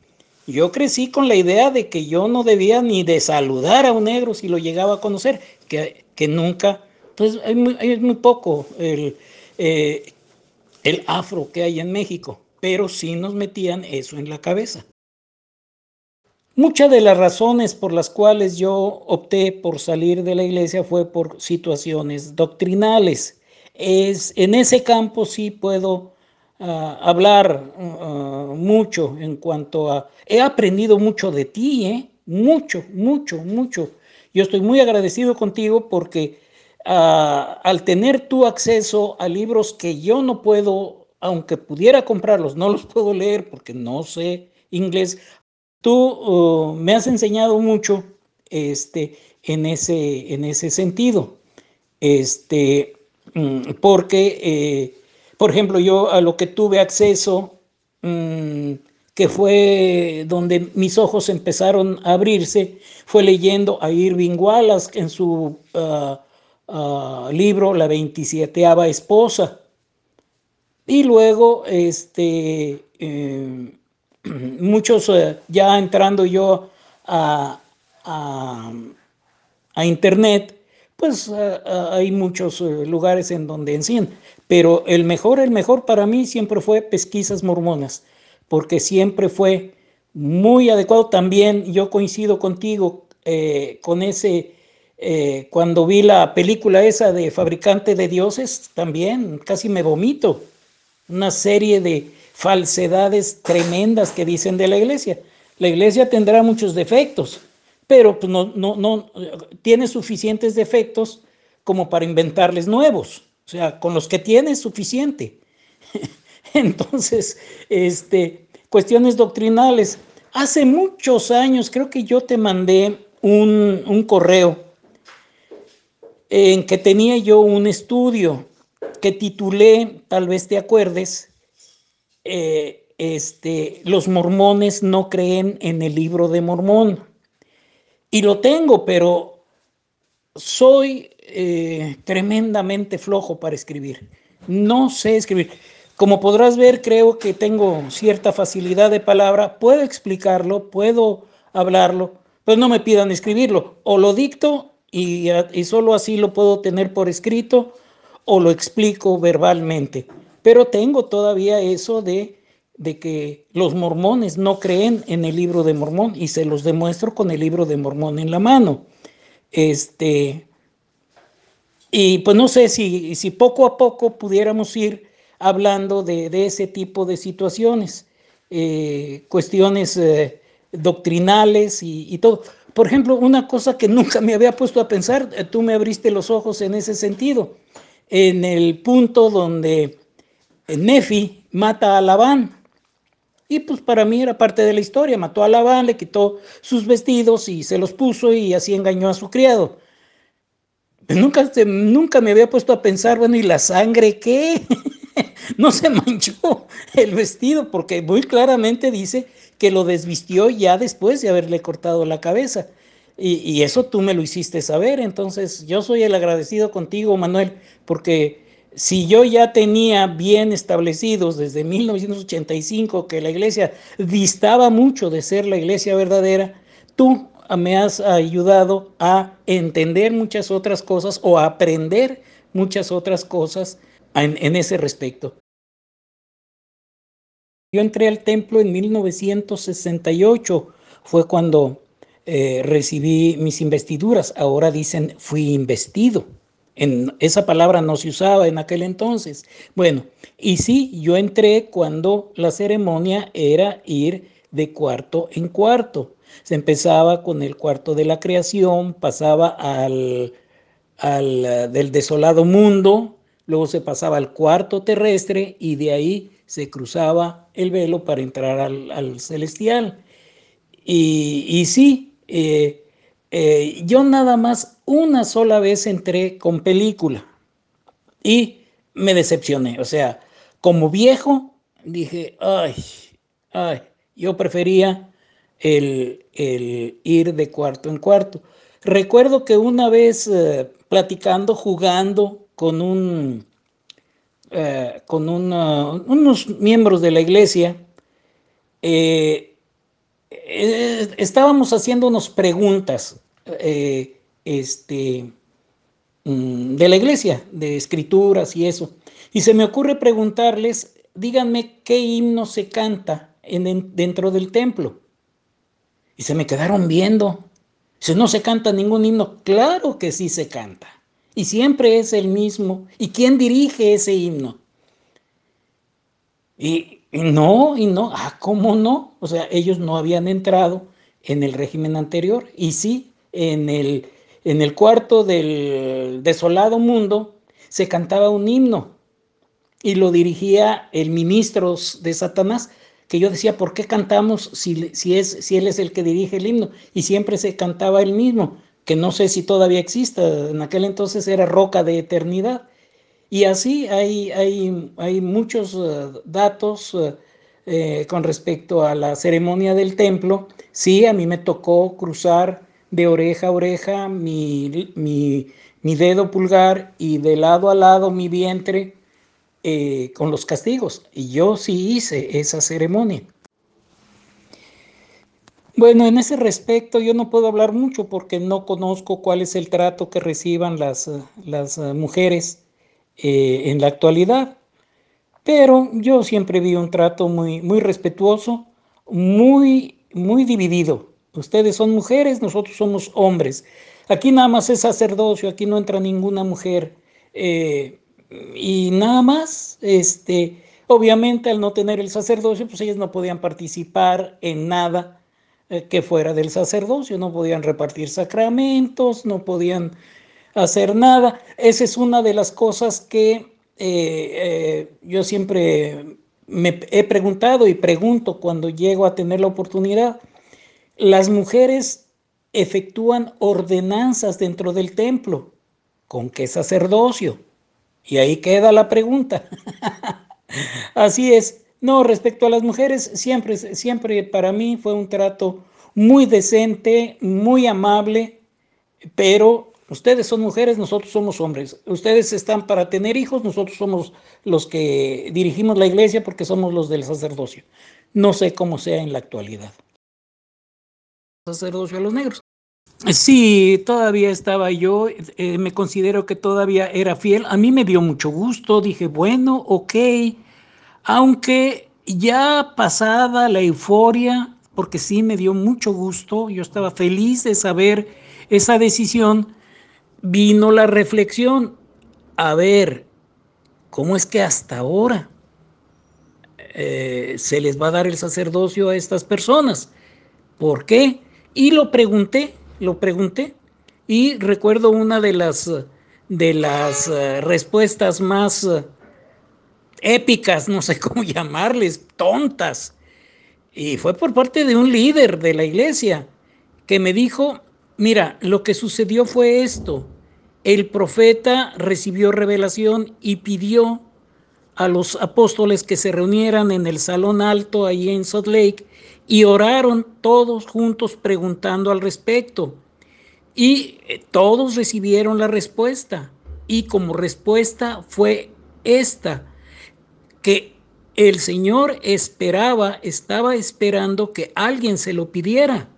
Yo crecí con la idea de que yo no debía ni de saludar a un negro si lo llegaba a conocer, que, que nunca, pues es muy, poco el, eh, el afro que hay en México, pero sí nos metían eso en la cabeza. Muchas de las razones por las cuales yo opté por salir de la iglesia fue por situaciones doctrinales. Es, en ese campo sí puedo hablar mucho en cuanto a... He aprendido mucho de ti, ¿eh? Mucho, mucho, mucho. Yo estoy muy agradecido contigo porque al tener tu acceso a libros que yo no puedo, aunque pudiera comprarlos, no los <laughs> puedo leer porque no sé inglés, tú uh, me has enseñado mucho este, en, ese, en ese sentido. Este, mm, porque eh, por ejemplo, yo a lo que tuve acceso, mm, que fue donde mis ojos empezaron a abrirse, fue leyendo a Irving Wallace en su ah, ah, libro La 27 esposa. Y luego, este, eh, <clears throat> muchos, eh, ya entrando yo a, a internet, pues ah, hay muchos eh, lugares en donde enseñan. Pero el mejor, el mejor para mí siempre fue Pesquisas Mormonas, porque siempre fue muy adecuado. También yo coincido contigo eh, con ese, eh, cuando vi la película esa de Fabricante de Dioses, también casi me vomito. Una serie de falsedades tremendas que dicen de la iglesia. La iglesia tendrá muchos defectos, pero pues, no, no, no tiene suficientes defectos como para inventarles nuevos. O sea, con los que tiene es suficiente. <laughs> Entonces, este, cuestiones doctrinales. Hace muchos años, creo que yo te mandé un, correo en que tenía yo un estudio que titulé, tal vez te acuerdes, eh, este, los mormones no creen en el libro de Mormón. Y lo tengo, pero soy eh, tremendamente flojo para escribir. No sé escribir. Como podrás ver, creo que tengo cierta facilidad de palabra. Puedo explicarlo, puedo hablarlo, pero no me pidan escribirlo. O lo dicto y, y solo así lo puedo tener por escrito o lo explico verbalmente. Pero tengo todavía eso de de que los mormones no creen en el libro de Mormón y se los demuestro con el libro de Mormón en la mano. Este, y pues no sé si, si poco a poco pudiéramos ir hablando de, ese tipo de situaciones, eh, cuestiones eh, doctrinales y, todo. Por ejemplo, una cosa que nunca me había puesto a pensar, eh, tú me abriste los ojos en ese sentido, en el punto donde Nefi mata a Labán. Y pues para mí era parte de la historia. Mató a Labán, le quitó sus vestidos y se los puso y así engañó a su criado. Nunca, nunca me había puesto a pensar, bueno, ¿y la sangre qué? <laughs> no se manchó el vestido porque muy claramente dice que lo desvistió ya después de haberle cortado la cabeza. Y, eso tú me lo hiciste saber. Entonces yo soy el agradecido contigo, Manuel, porque si yo ya tenía bien establecidos desde 1985 que la iglesia distaba mucho de ser la iglesia verdadera, tú me has ayudado a entender muchas otras cosas o a aprender muchas otras cosas en, ese respecto. Yo entré al templo en 1968, fue cuando eh, recibí mis investiduras, ahora dicen fui investido esa palabra no se usaba en aquel entonces. Bueno, y sí, yo entré cuando la ceremonia era ir de cuarto en cuarto. Se empezaba con el cuarto de la creación, pasaba al, al eh, del desolado mundo, luego se pasaba al cuarto terrestre y de ahí se cruzaba el velo para entrar al, celestial. Y, y sí, eh, eh, yo nada más una sola vez entré con película y me decepcioné. O sea, como viejo, dije, ay, ay, yo prefería el, ir de cuarto en cuarto. Recuerdo que una vez eh, platicando, jugando con un... Eh, con unos miembros de la iglesia, estábamos haciéndonos preguntas eh, este, mm, de la iglesia, de escrituras y eso. Y se me ocurre preguntarles, díganme qué himno se canta en, dentro del templo. Y se me quedaron viendo. Si no se canta ningún himno, claro que sí se canta. Y siempre es el mismo. ¿Y quién dirige ese himno? Y, no, y no, ah, ¿cómo no? O sea, ellos no habían entrado en el régimen anterior. Y sí, en el, en el cuarto del desolado mundo se cantaba un himno y lo dirigía el ministro de Satanás, que yo decía, ¿por qué cantamos si, si, es, si él es el que dirige el himno? Y siempre se cantaba el mismo, que no sé si todavía exista, en aquel entonces era Roca de Eternidad. Y así hay, hay, hay muchos eh, datos eh, eh, con respecto a la ceremonia del templo. Sí, a mí me tocó cruzar de oreja a oreja mi, mi, dedo pulgar y de lado a lado mi vientre con los castigos. Y yo sí hice esa ceremonia. Bueno, en ese respecto yo no puedo hablar mucho porque no conozco cuál es el trato que reciban las, las mujeres eh, en la actualidad. Pero yo siempre vi un trato muy, muy respetuoso, muy, muy dividido Ustedes son mujeres, nosotros somos hombres. Aquí nada más es sacerdocio, aquí no entra ninguna mujer. Eh, y nada más, este, obviamente al no tener el sacerdocio, pues ellas no podían participar en nada eh, que fuera del sacerdocio, no podían repartir sacramentos, no podían hacer nada. Esa es una de las cosas que eh, yo siempre me he preguntado y pregunto cuando llego a tener la oportunidad las mujeres efectúan ordenanzas dentro del templo. ¿Con qué sacerdocio? Y ahí queda la pregunta. <laughs> Así es. No, respecto a las mujeres, siempre, siempre para mí fue un trato muy decente, muy amable, pero ustedes son mujeres, nosotros somos hombres. Ustedes están para tener hijos, nosotros somos los que dirigimos la iglesia porque somos los del sacerdocio. No sé cómo sea en la actualidad sacerdocio a los negros. Sí, todavía estaba yo, eh, me considero que todavía era fiel. A mí me dio mucho gusto, dije, bueno, ok, aunque ya pasada la euforia, porque sí me dio mucho gusto, yo estaba feliz de saber esa decisión, vino la reflexión, a ver, ¿cómo es que hasta ahora eh, se les va a dar el sacerdocio a estas personas? ¿Por qué? Y lo pregunté, lo pregunté, y recuerdo una de las, de las uh, respuestas más uh, épicas, no sé cómo <laughs> llamarles, tontas. Y fue por parte de un líder de la iglesia que me dijo, mira, lo que sucedió fue esto. El profeta recibió revelación y pidió a los apóstoles que se reunieran en el salón alto ahí en Salt Lake y oraron todos juntos preguntando al respecto. Y eh, todos recibieron la respuesta. Y como respuesta fue esta, que el Señor esperaba, estaba esperando que alguien se lo pidiera.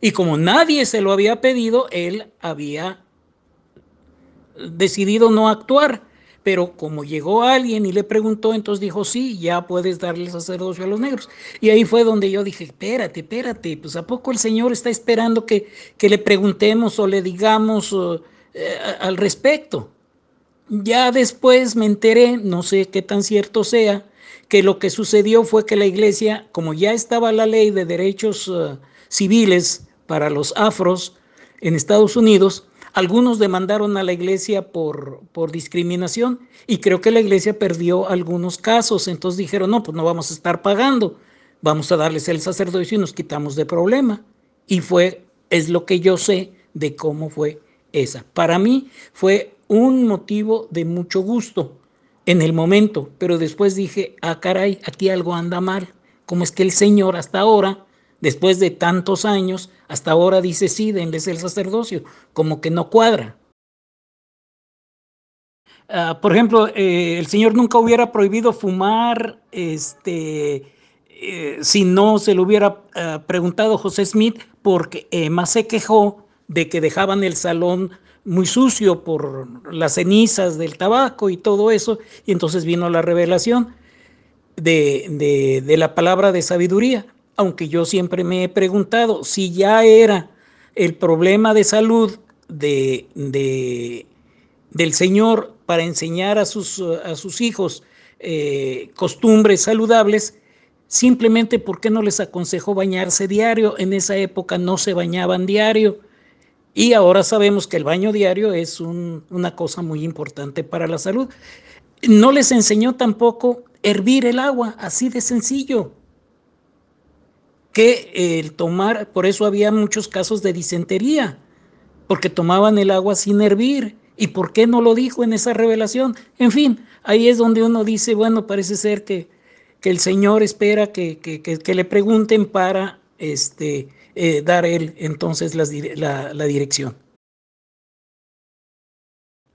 Y como nadie se lo había pedido, él había decidido no actuar. Pero como llegó alguien y le preguntó, entonces dijo, sí, ya puedes darle sacerdocio a los negros. Y ahí fue donde yo dije, espérate, espérate, pues ¿a poco el Señor está esperando que, que le preguntemos o le digamos eh, al respecto? Ya después me enteré, no sé qué tan cierto sea, que lo que sucedió fue que la iglesia, como ya estaba la ley de derechos uh, civiles para los afros en Estados Unidos, algunos demandaron a la iglesia por, por discriminación y creo que la iglesia perdió algunos casos. Entonces dijeron, no, pues no vamos a estar pagando, vamos a darles el sacerdocio y nos quitamos de problema. Y fue, es lo que yo sé de cómo fue esa. Para mí fue un motivo de mucho gusto en el momento, pero después dije, ah, caray, aquí algo anda mal. ¿Cómo es que el Señor hasta ahora después de tantos años, hasta ahora dice sí, denles el sacerdocio, como que no cuadra. Uh, por ejemplo, eh, el Señor nunca hubiera prohibido fumar este, eh, si no se lo hubiera uh, preguntado José Smith, porque Emma se quejó de que dejaban el salón muy sucio por las cenizas del tabaco y todo eso, y entonces vino la revelación de, de, de la palabra de sabiduría aunque yo siempre me he preguntado si ya era el problema de salud de, del Señor para enseñar a sus, a sus hijos eh, costumbres saludables, simplemente porque no les aconsejó bañarse diario. En esa época no se bañaban diario. Y ahora sabemos que el baño diario es una cosa muy importante para la salud. No les enseñó tampoco hervir el agua, así de sencillo que el tomar, por eso había muchos casos de disentería, porque tomaban el agua sin hervir. ¿Y por qué no lo dijo en esa revelación? En fin, ahí es donde uno dice, bueno, parece ser que, que el Señor espera que, que, que, le pregunten para este, eh, dar él entonces la, dirección.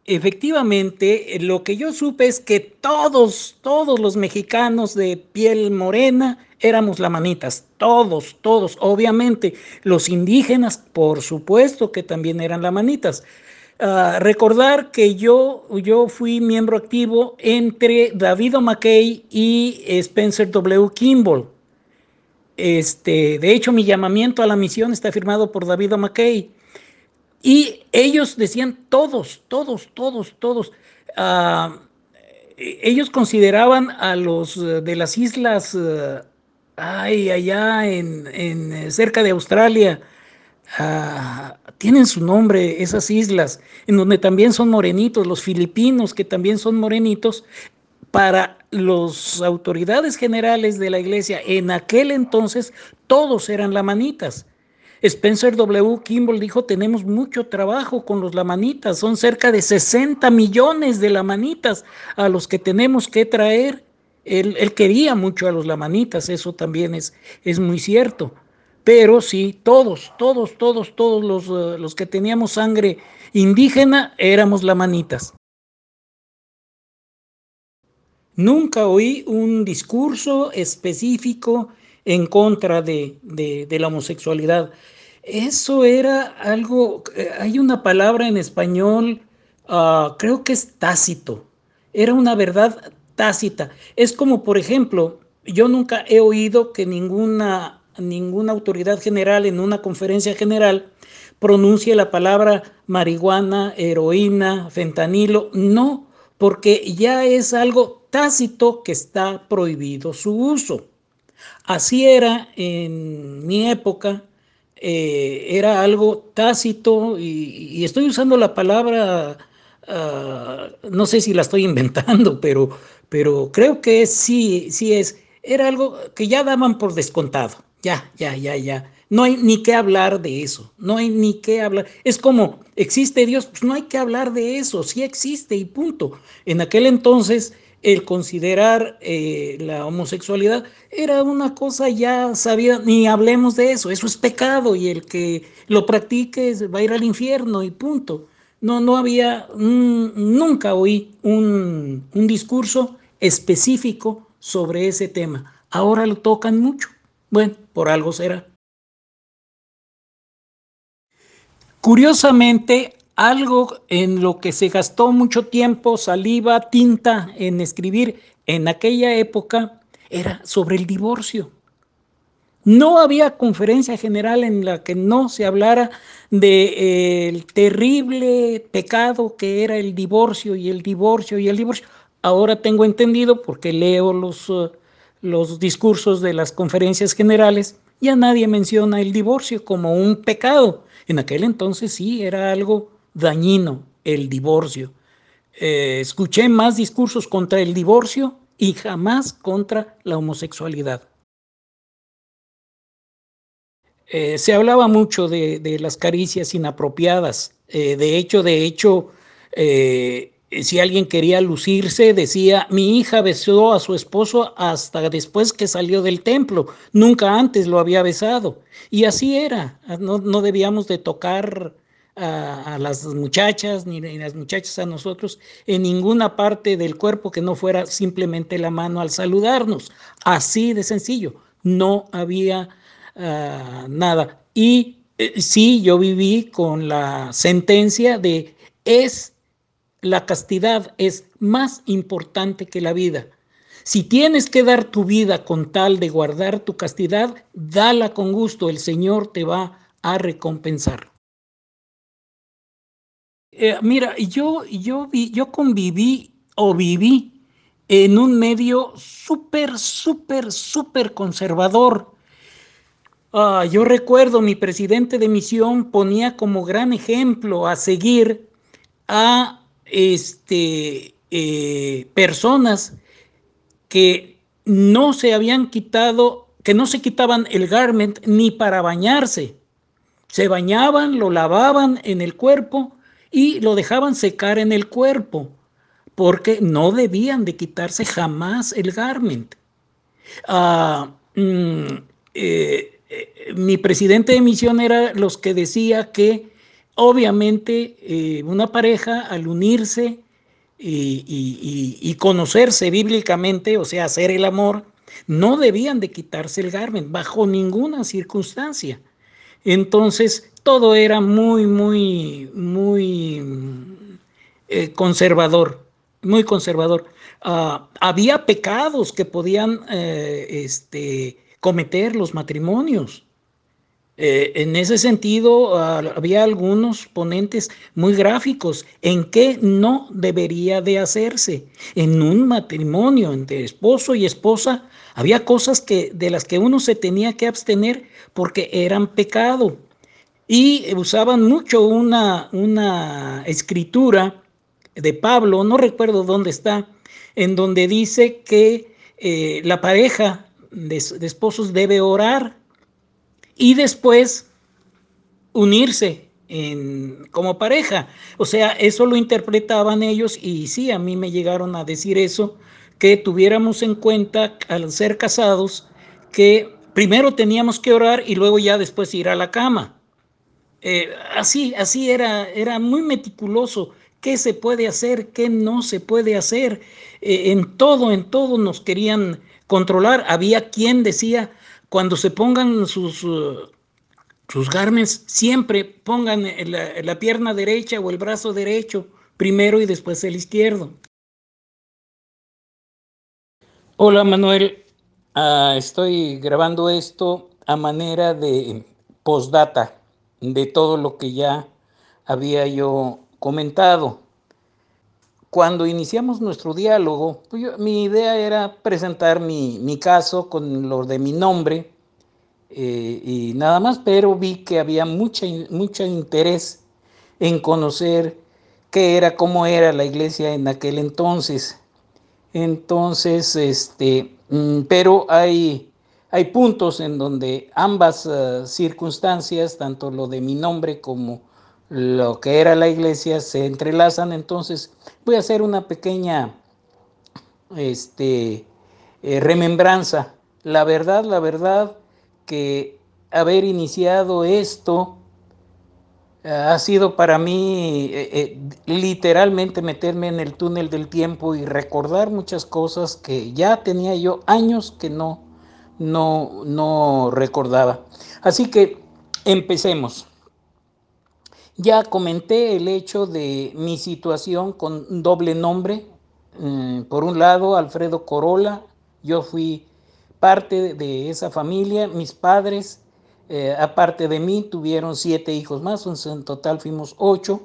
Efectivamente, lo que yo supe es que todos, todos los mexicanos de piel morena éramos lamanitas, todos, todos, obviamente. Los indígenas, por supuesto que también eran lamanitas. Uh, recordar que yo, yo fui miembro activo entre David McKay y Spencer W. Kimball. Este, de hecho, mi llamamiento a la misión está firmado por David McKay. Y ellos decían todos, todos, todos, todos. Uh, ellos consideraban a los de las islas uh, ay, allá en, en eh, cerca de Australia, ah, tienen su nombre esas islas, en donde también son morenitos, los filipinos que también son morenitos, para las autoridades generales de la iglesia en aquel entonces todos eran lamanitas. Spencer W. Kimball dijo, tenemos mucho trabajo con los lamanitas, son cerca de 60 millones de lamanitas a los que tenemos que traer él, quería mucho a los lamanitas, eso también es, es muy cierto. Pero sí, todos, todos, todos, todos los, eh, los que teníamos sangre indígena éramos lamanitas. Nunca oí un discurso específico en contra de, de, la homosexualidad. Eso era algo, eh, hay una palabra en español, uh, creo que es tácito, era una verdad tácita. Es como, por ejemplo, yo nunca he oído que ninguna, ninguna autoridad general en una conferencia general pronuncie la palabra marihuana, heroína, fentanilo. No, porque ya es algo tácito que está prohibido su uso. Así era en mi época, eh, era algo tácito y, estoy usando la palabra, ah, no sé si la estoy <laughs> inventando, pero, pero creo que sí, sí es, era algo que ya daban por descontado, ya, ya, ya, ya. No hay ni que hablar de eso, no hay ni que hablar. Es como, ¿existe Dios? Pues no hay que hablar de eso, sí existe y punto. En aquel entonces el considerar eh, la homosexualidad era una cosa ya sabida, ni hablemos de eso, eso es pecado y el que lo practique va a ir al infierno y punto. No, no había, nunca oí un, un discurso específico sobre ese tema. Ahora lo tocan mucho. Bueno, por algo será. Curiosamente, algo en lo que se gastó mucho tiempo, saliva, tinta en escribir en aquella época era sobre el divorcio. No había conferencia general en la que no se hablara del de, eh, terrible pecado que era el divorcio y el divorcio y el divorcio. Ahora tengo entendido, porque leo los, uh, los discursos de las conferencias generales, ya nadie menciona el divorcio como un pecado. En aquel entonces sí era algo dañino el divorcio. Eh, escuché más discursos contra el divorcio y jamás contra la homosexualidad. Eh, se hablaba mucho de, las caricias inapropiadas. Eh, de hecho, de hecho, si alguien quería lucirse, decía, mi hija besó a su esposo hasta después que salió del templo, nunca antes lo había besado. Y así era, no, no debíamos de tocar a, las muchachas ni, las muchachas a nosotros en ninguna parte del cuerpo que no fuera simplemente la mano al saludarnos. Así de sencillo, no había ah, nada. Y eh, sí, yo viví con la sentencia de es la castidad es más importante que la vida. Si tienes que dar tu vida con tal de guardar tu castidad, dala con gusto, el Señor te va a recompensar. Eh, mira, yo, yo, vi, yo conviví o viví en un medio súper, súper, súper conservador. Ah, yo recuerdo mi presidente de misión ponía como gran ejemplo a seguir a este, eh, personas que no se habían quitado, que no se quitaban el garment ni para bañarse. Se bañaban, lo lavaban en el cuerpo y lo dejaban secar en el cuerpo, porque no debían de quitarse jamás el garment. Ah, mm, eh, eh, mi presidente de misión era los que decía que obviamente eh, una pareja al unirse y, conocerse bíblicamente, o sea, hacer el amor, no debían de quitarse el garment bajo ninguna circunstancia. Entonces, todo era muy, muy, muy eh, conservador, muy conservador. Ah, había pecados que podían eh, este, cometer los matrimonios. Eh, en ese sentido, ah, había algunos ponentes muy gráficos en qué no debería de hacerse. En un matrimonio entre esposo y esposa, había cosas que, de las que uno se tenía que abstener porque eran pecado y usaban mucho una, una escritura de Pablo, no recuerdo dónde está, en donde dice que eh, la pareja de, esposos debe orar y después unirse en, como pareja. O sea, eso lo interpretaban ellos y sí, a mí me llegaron a decir eso, que tuviéramos en cuenta al ser casados que primero teníamos que orar y luego ya después ir a la cama. Eh, así, así era, era muy meticuloso. ¿Qué se puede hacer? ¿Qué no se puede hacer? Eh, en todo, en todo nos querían controlar. Había quien decía, cuando se pongan sus, uh, sus siempre pongan la, la pierna derecha o el brazo derecho primero y después el izquierdo. Hola Manuel, Ah, estoy grabando esto a manera de postdata de todo lo que ya había yo comentado. Cuando iniciamos nuestro diálogo, pues mi idea era presentar mi, mi, caso con lo de mi nombre eh, y nada más, pero vi que había mucha, mucho interés en conocer qué era, cómo era la iglesia en aquel entonces. Entonces, este, mm, pero hay, hay puntos en donde ambas uh, circunstancias, tanto lo de mi nombre como lo que era la iglesia, se entrelazan. Entonces, voy a hacer una pequeña este, eh, remembranza. La verdad, la verdad que haber iniciado esto ha sido para mí eh, eh, literalmente meterme en el túnel del tiempo y recordar muchas cosas que ya tenía yo años que no, no, no recordaba. Así que empecemos. Ya comenté el hecho de mi situación con doble nombre. Mm, por un lado, Alfredo Corola, yo fui parte de esa familia, mis padres eh, aparte de mí, tuvieron siete hijos más, en total fuimos ocho.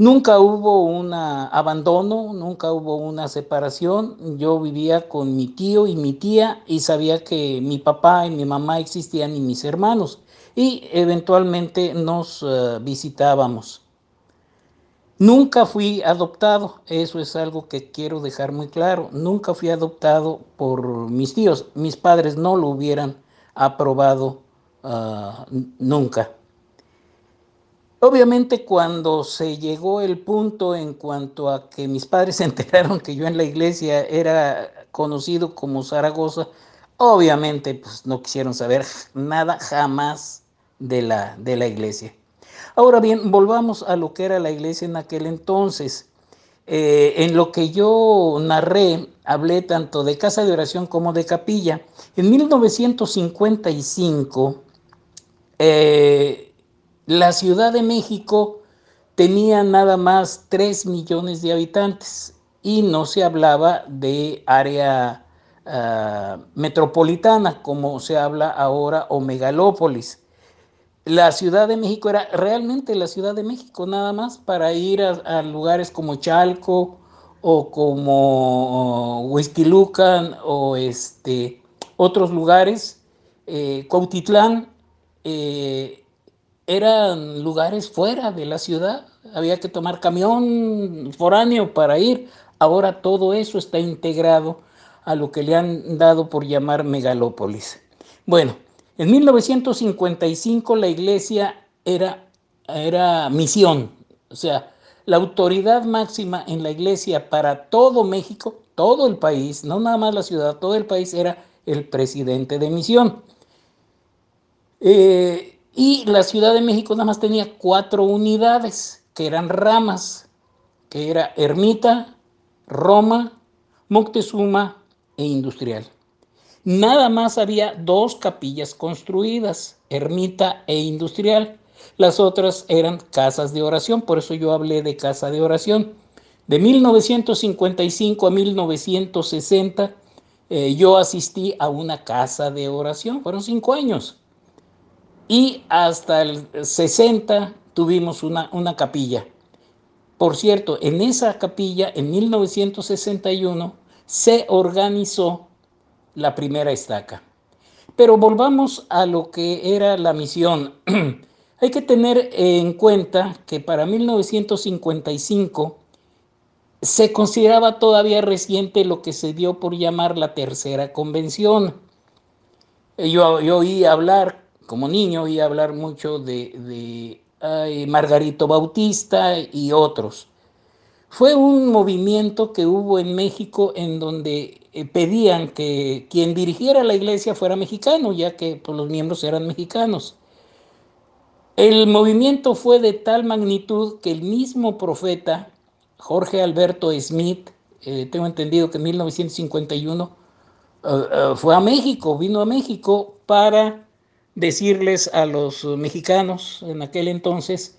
Nunca hubo un abandono, nunca hubo una separación. Yo vivía con mi tío y mi tía y sabía que mi papá y mi mamá existían y mis hermanos. Y eventualmente nos uh, visitábamos. Nunca fui adoptado, eso es algo que quiero dejar muy claro. Nunca fui adoptado por mis tíos. Mis padres no lo hubieran aprobado uh, nunca. Obviamente cuando se llegó el punto en cuanto a que mis padres <laughs> se enteraron que yo en la iglesia era conocido como Zaragoza, obviamente pues no quisieron saber nada jamás de la, de la iglesia. Ahora bien, volvamos a lo que era la iglesia en aquel entonces. Eh, en lo que yo narré, hablé tanto de casa de oración como de capilla. En 1955, eh, la Ciudad de México tenía nada más 3 millones de habitantes y no se hablaba de área uh, metropolitana como se habla ahora o megalópolis. La Ciudad de México era realmente la Ciudad de México nada más para ir a, a lugares como Chalco o como Huizquilucan o este, otros lugares, eh, Cuautitlán eh, eran lugares fuera de la ciudad, había que tomar camión foráneo para ir. Ahora todo eso está integrado a lo que le han dado por llamar megalópolis. Bueno, en 1955 la iglesia era, era misión, o sea, la autoridad máxima en la iglesia para todo México, todo el país, no nada más la ciudad, todo el país era el presidente de misión. Eh, y la Ciudad de México nada más tenía cuatro unidades, que eran ramas, que era Ermita, Roma, Moctezuma e Industrial. Nada más había dos capillas construidas, Ermita e Industrial. Las otras eran casas de oración, por eso yo hablé de casa de oración. De 1955 a 1960 eh, yo asistí a una casa de oración, fueron cinco años y hasta el 60 tuvimos una, una capilla. Por cierto, en esa capilla, en 1961, se organizó la primera estaca. Pero volvamos a lo que era la misión. <clears throat> Hay que tener en cuenta que para 1955 se consideraba todavía reciente lo que se dio por llamar la tercera convención. Yo, yo oí hablar como niño oí hablar mucho de, Margarito Bautista y otros. Fue un movimiento que hubo en México en donde eh, pedían que quien dirigiera la iglesia fuera mexicano, ya que pues, los miembros eran mexicanos. El movimiento fue de tal magnitud que el mismo profeta, Jorge Alberto Smith, eh, tengo entendido que en 1951, eh, fue a México, vino a México para decirles a los mexicanos en aquel entonces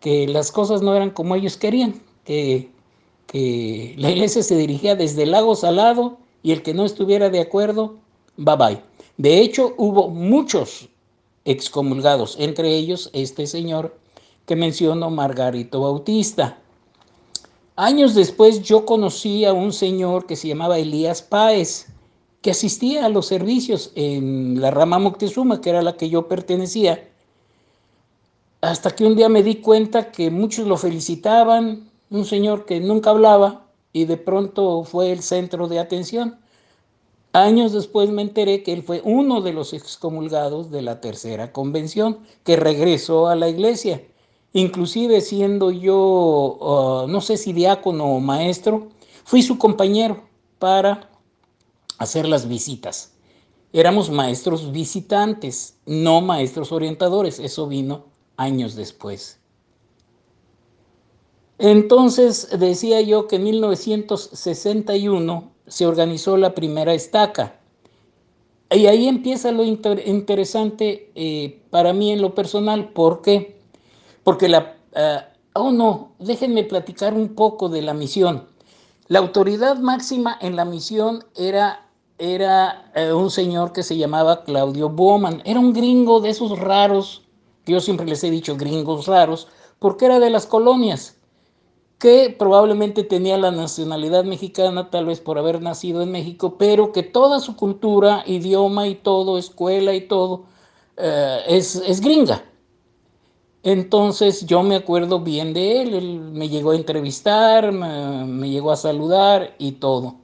que las cosas no eran como ellos querían, que, la iglesia se dirigía desde Lago Salado y el que no estuviera de acuerdo bye bye. De hecho, hubo muchos excomulgados, entre ellos este señor que mencionó Margarito Bautista. Años después yo conocí a un señor que se llamaba Elías Páez, que asistía a los servicios en la rama Moctezuma, que era la que yo pertenecía, hasta que un día me di cuenta que muchos lo felicitaban, un señor que nunca hablaba y de pronto fue el centro de atención. Años después me enteré que él fue uno de los excomulgados de la tercera convención que regresó a la iglesia. Inclusive siendo yo, uh, no sé si diácono o maestro, fui su compañero para hacer las visitas. Éramos maestros visitantes, no maestros orientadores. Eso vino años después. Entonces decía yo que en 1961 se organizó la primera estaca. Y ahí empieza lo interesante eh, para mí en lo personal. ¿Por qué? Porque la... Uh, oh no, déjenme platicar un poco de la misión. La autoridad máxima en la misión era, era uh, un señor que se llamaba Claudio Bowman. Era un gringo de esos raros, yo siempre les he dicho gringos raros, porque era de las colonias que probablemente tenía la nacionalidad mexicana, tal vez por haber nacido en México, pero que toda su cultura, idioma y todo, escuela y todo, eh, es, es, gringa. Entonces yo me acuerdo bien de él, él me llegó a entrevistar, me llegó a saludar y todo.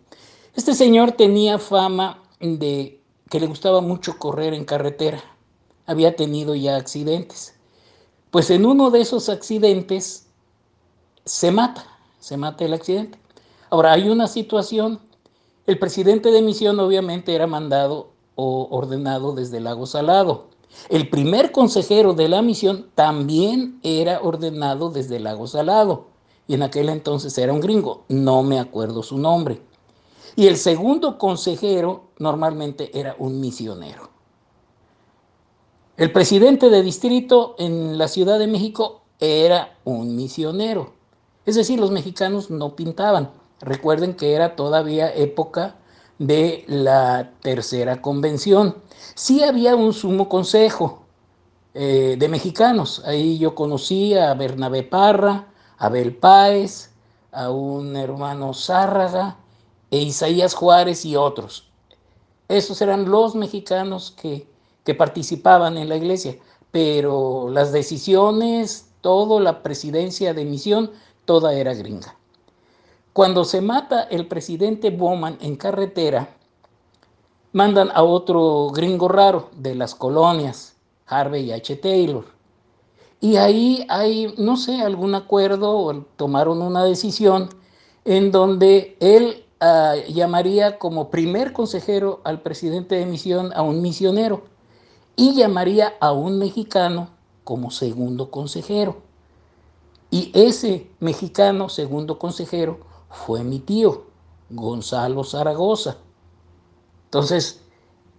Este señor tenía fama de que le gustaba mucho correr en carretera, había tenido ya accidentes. Pues en uno de esos accidentes se mata, se mata el accidente. Ahora, hay una situación, el presidente de misión obviamente era mandado o ordenado desde Lago Salado. El primer consejero de la misión también era ordenado desde Lago Salado. Y en aquel entonces era un gringo, no me acuerdo su nombre. Y el segundo consejero normalmente era un misionero. El presidente de distrito en la Ciudad de México era un misionero. Es decir, los mexicanos no pintaban. Recuerden que era todavía época de la tercera convención. Sí había un sumo consejo eh, de mexicanos. Ahí yo conocí a Bernabé Parra, a Abel Páez, a un hermano Zárraga, e Isaías Juárez y otros. Esos eran los mexicanos que, que participaban en la iglesia, pero las decisiones, todo la presidencia de misión, toda era gringa. Cuando se mata el presidente Bowman en carretera, mandan a otro gringo raro de las colonias, Harvey H. Taylor. Y ahí hay, no sé, algún acuerdo o tomaron una decisión en donde él llamaría como primer consejero al presidente de misión a un misionero y llamaría a un mexicano como segundo consejero. Y ese mexicano, segundo consejero, fue mi tío, Gonzalo Zaragoza. Entonces,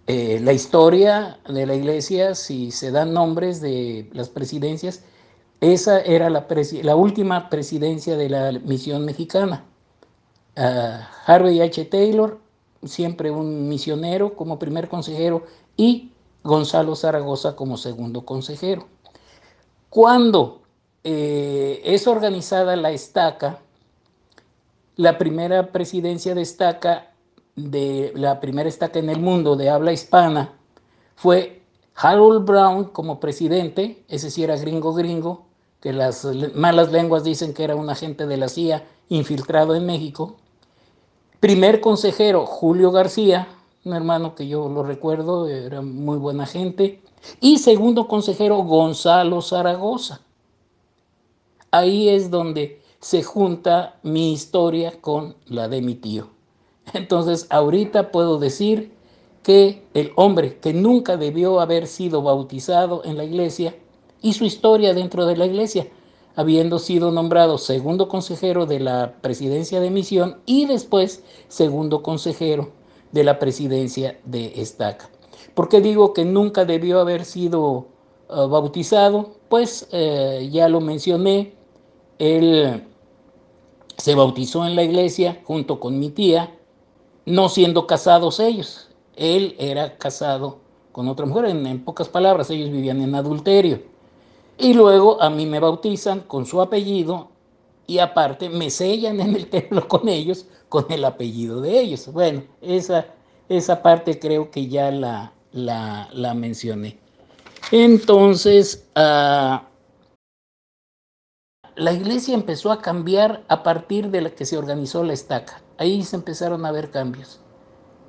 eh, la historia de la iglesia, si se dan nombres de las presidencias, esa era la, la última presidencia de la misión mexicana. Harvey H. Taylor, siempre un misionero como primer consejero, y Gonzalo Zaragoza como segundo consejero. Cuando eh, es organizada la estaca, la primera presidencia de estaca, de la primera estaca en el mundo de habla hispana, fue Harold Brown como presidente, ese sí era gringo gringo, que las malas lenguas dicen que era un agente de la CIA infiltrado en México. Primer consejero, Julio García, un hermano que yo lo recuerdo, era muy buena gente. Y segundo consejero, Gonzalo Zaragoza ahí es donde se junta mi historia con la de mi tío. Entonces, ahorita puedo decir que el hombre que nunca debió haber sido bautizado en la iglesia y su historia dentro de la iglesia, habiendo sido nombrado segundo consejero de la presidencia de misión y después segundo consejero de la presidencia de Estaca. ¿Por qué digo que nunca debió haber sido uh, bautizado? Pues eh, ya lo mencioné, él se bautizó en la iglesia junto con mi tía, no siendo casados ellos. Él era casado con otra mujer, en pocas palabras, ellos vivían en adulterio. Y luego a mí me bautizan con su apellido y aparte me sellan en el <laughs> templo con ellos, con el apellido de ellos. Bueno, esa, esa parte creo que ya la, la, mencioné. Entonces, uh, la iglesia empezó a cambiar a partir de la que se organizó la estaca. Ahí se empezaron a ver cambios.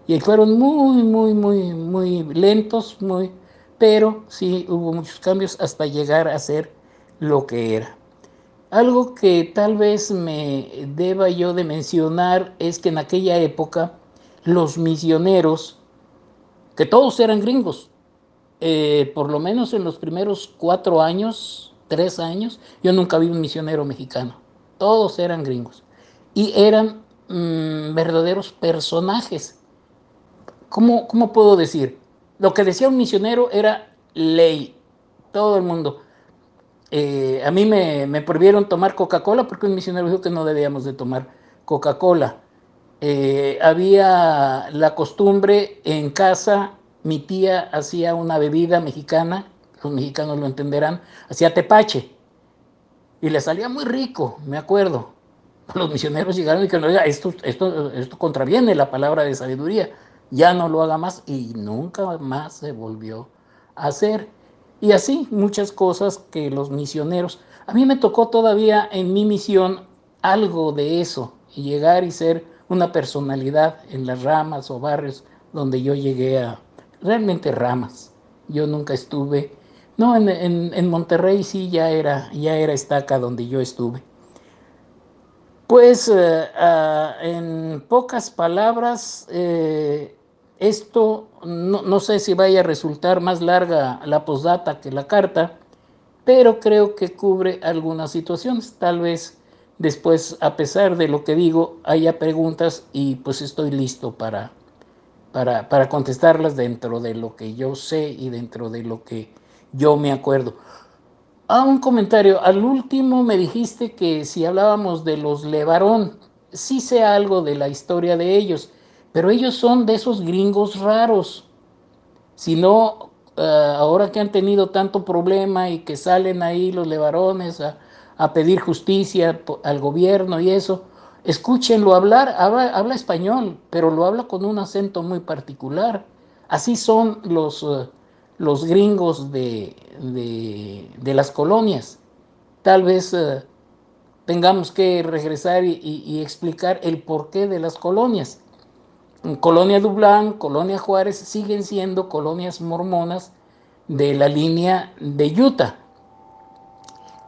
Y fueron muy, muy, muy, muy lentos, muy, pero sí hubo muchos cambios hasta llegar a ser lo que era. Algo que tal vez me deba yo de mencionar es que en aquella época los misioneros, que todos eran gringos, eh, por lo menos en los primeros cuatro años, tres años, yo nunca vi un misionero mexicano, todos eran gringos y eran mmm, verdaderos personajes. ¿Cómo, ¿Cómo puedo decir? Lo que decía un misionero era ley, todo el mundo eh, a mí me, me prohibieron tomar Coca-Cola porque un misionero dijo que no debíamos de tomar Coca-Cola. Eh, había la costumbre en casa, mi tía hacía una bebida mexicana, los mexicanos lo entenderán, hacía tepache y le salía muy rico, me acuerdo. Los misioneros llegaron y dijeron, esto, esto, esto contraviene la palabra de sabiduría, ya no lo haga más y nunca más se volvió a hacer. Y así muchas cosas que los misioneros, a mí me tocó todavía en mi misión algo de eso, llegar y ser una personalidad en las ramas o barrios donde yo llegué a, realmente ramas. Yo nunca estuve, no, en, en, en Monterrey sí ya era, ya era estaca donde yo estuve. Pues uh, uh, en pocas palabras, eh, esto no, no, sé si vaya a resultar más larga la postdata que la carta, pero creo que cubre algunas situaciones. Tal vez después, a pesar de lo que digo, haya preguntas y pues estoy listo para, para, para contestarlas dentro de lo que yo sé y dentro de lo que yo me acuerdo. Ah, un comentario. Al último me dijiste que si hablábamos de los Levarón, sí sé algo de la historia de ellos pero ellos son de esos gringos raros. Si no, uh, ahora que han tenido tanto problema y que salen ahí los levarones a, a pedir justicia al gobierno y eso, escúchenlo hablar, habla, habla, español, pero lo habla con un acento muy particular. Así son los, uh, los gringos de, de, de, las colonias. Tal vez uh, tengamos que regresar y, y explicar el porqué de las colonias. Colonia Dublán, Colonia Juárez siguen siendo colonias mormonas de la línea de Utah.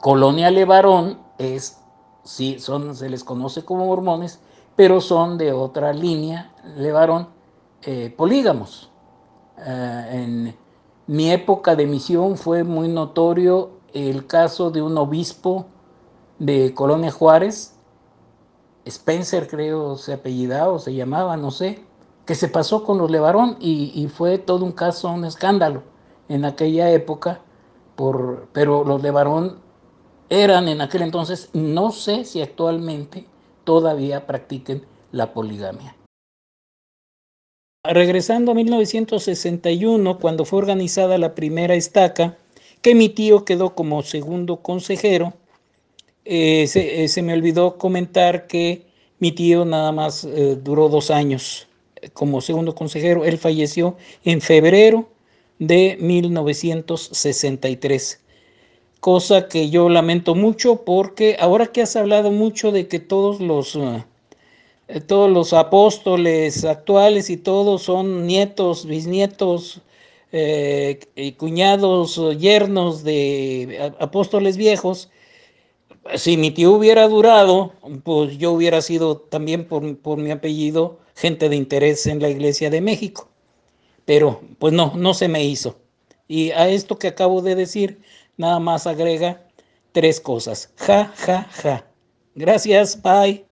Colonia Levarón es, sí, son, se les conoce como mormones, pero son de otra línea, Levarón, eh, polígamos. Uh, en mi época de misión fue muy notorio el caso de un obispo de Colonia Juárez, Spencer creo se apellidaba o se llamaba, no sé, que se pasó con los Levarón y, fue todo un caso, un escándalo en aquella época, por, pero los Levarón eran en aquel entonces, no sé si actualmente todavía practiquen la poligamia. Regresando a 1961, cuando fue organizada la primera estaca, que mi tío quedó como segundo consejero, eh, se, eh, se, me olvidó comentar que mi tío nada más eh, duró dos años como segundo consejero. Él falleció en febrero de 1963. Cosa que yo lamento mucho porque ahora que has hablado mucho de que todos los, todos los apóstoles actuales y todos son nietos, bisnietos, eh, cuñados, yernos de apóstoles viejos, si mi tío hubiera durado, pues yo hubiera sido también por, por, mi apellido gente de interés en la Iglesia de México. Pero pues no, no se me hizo. Y a esto que acabo de decir, nada más agrega tres cosas. Ja, ja, ja. Gracias, bye.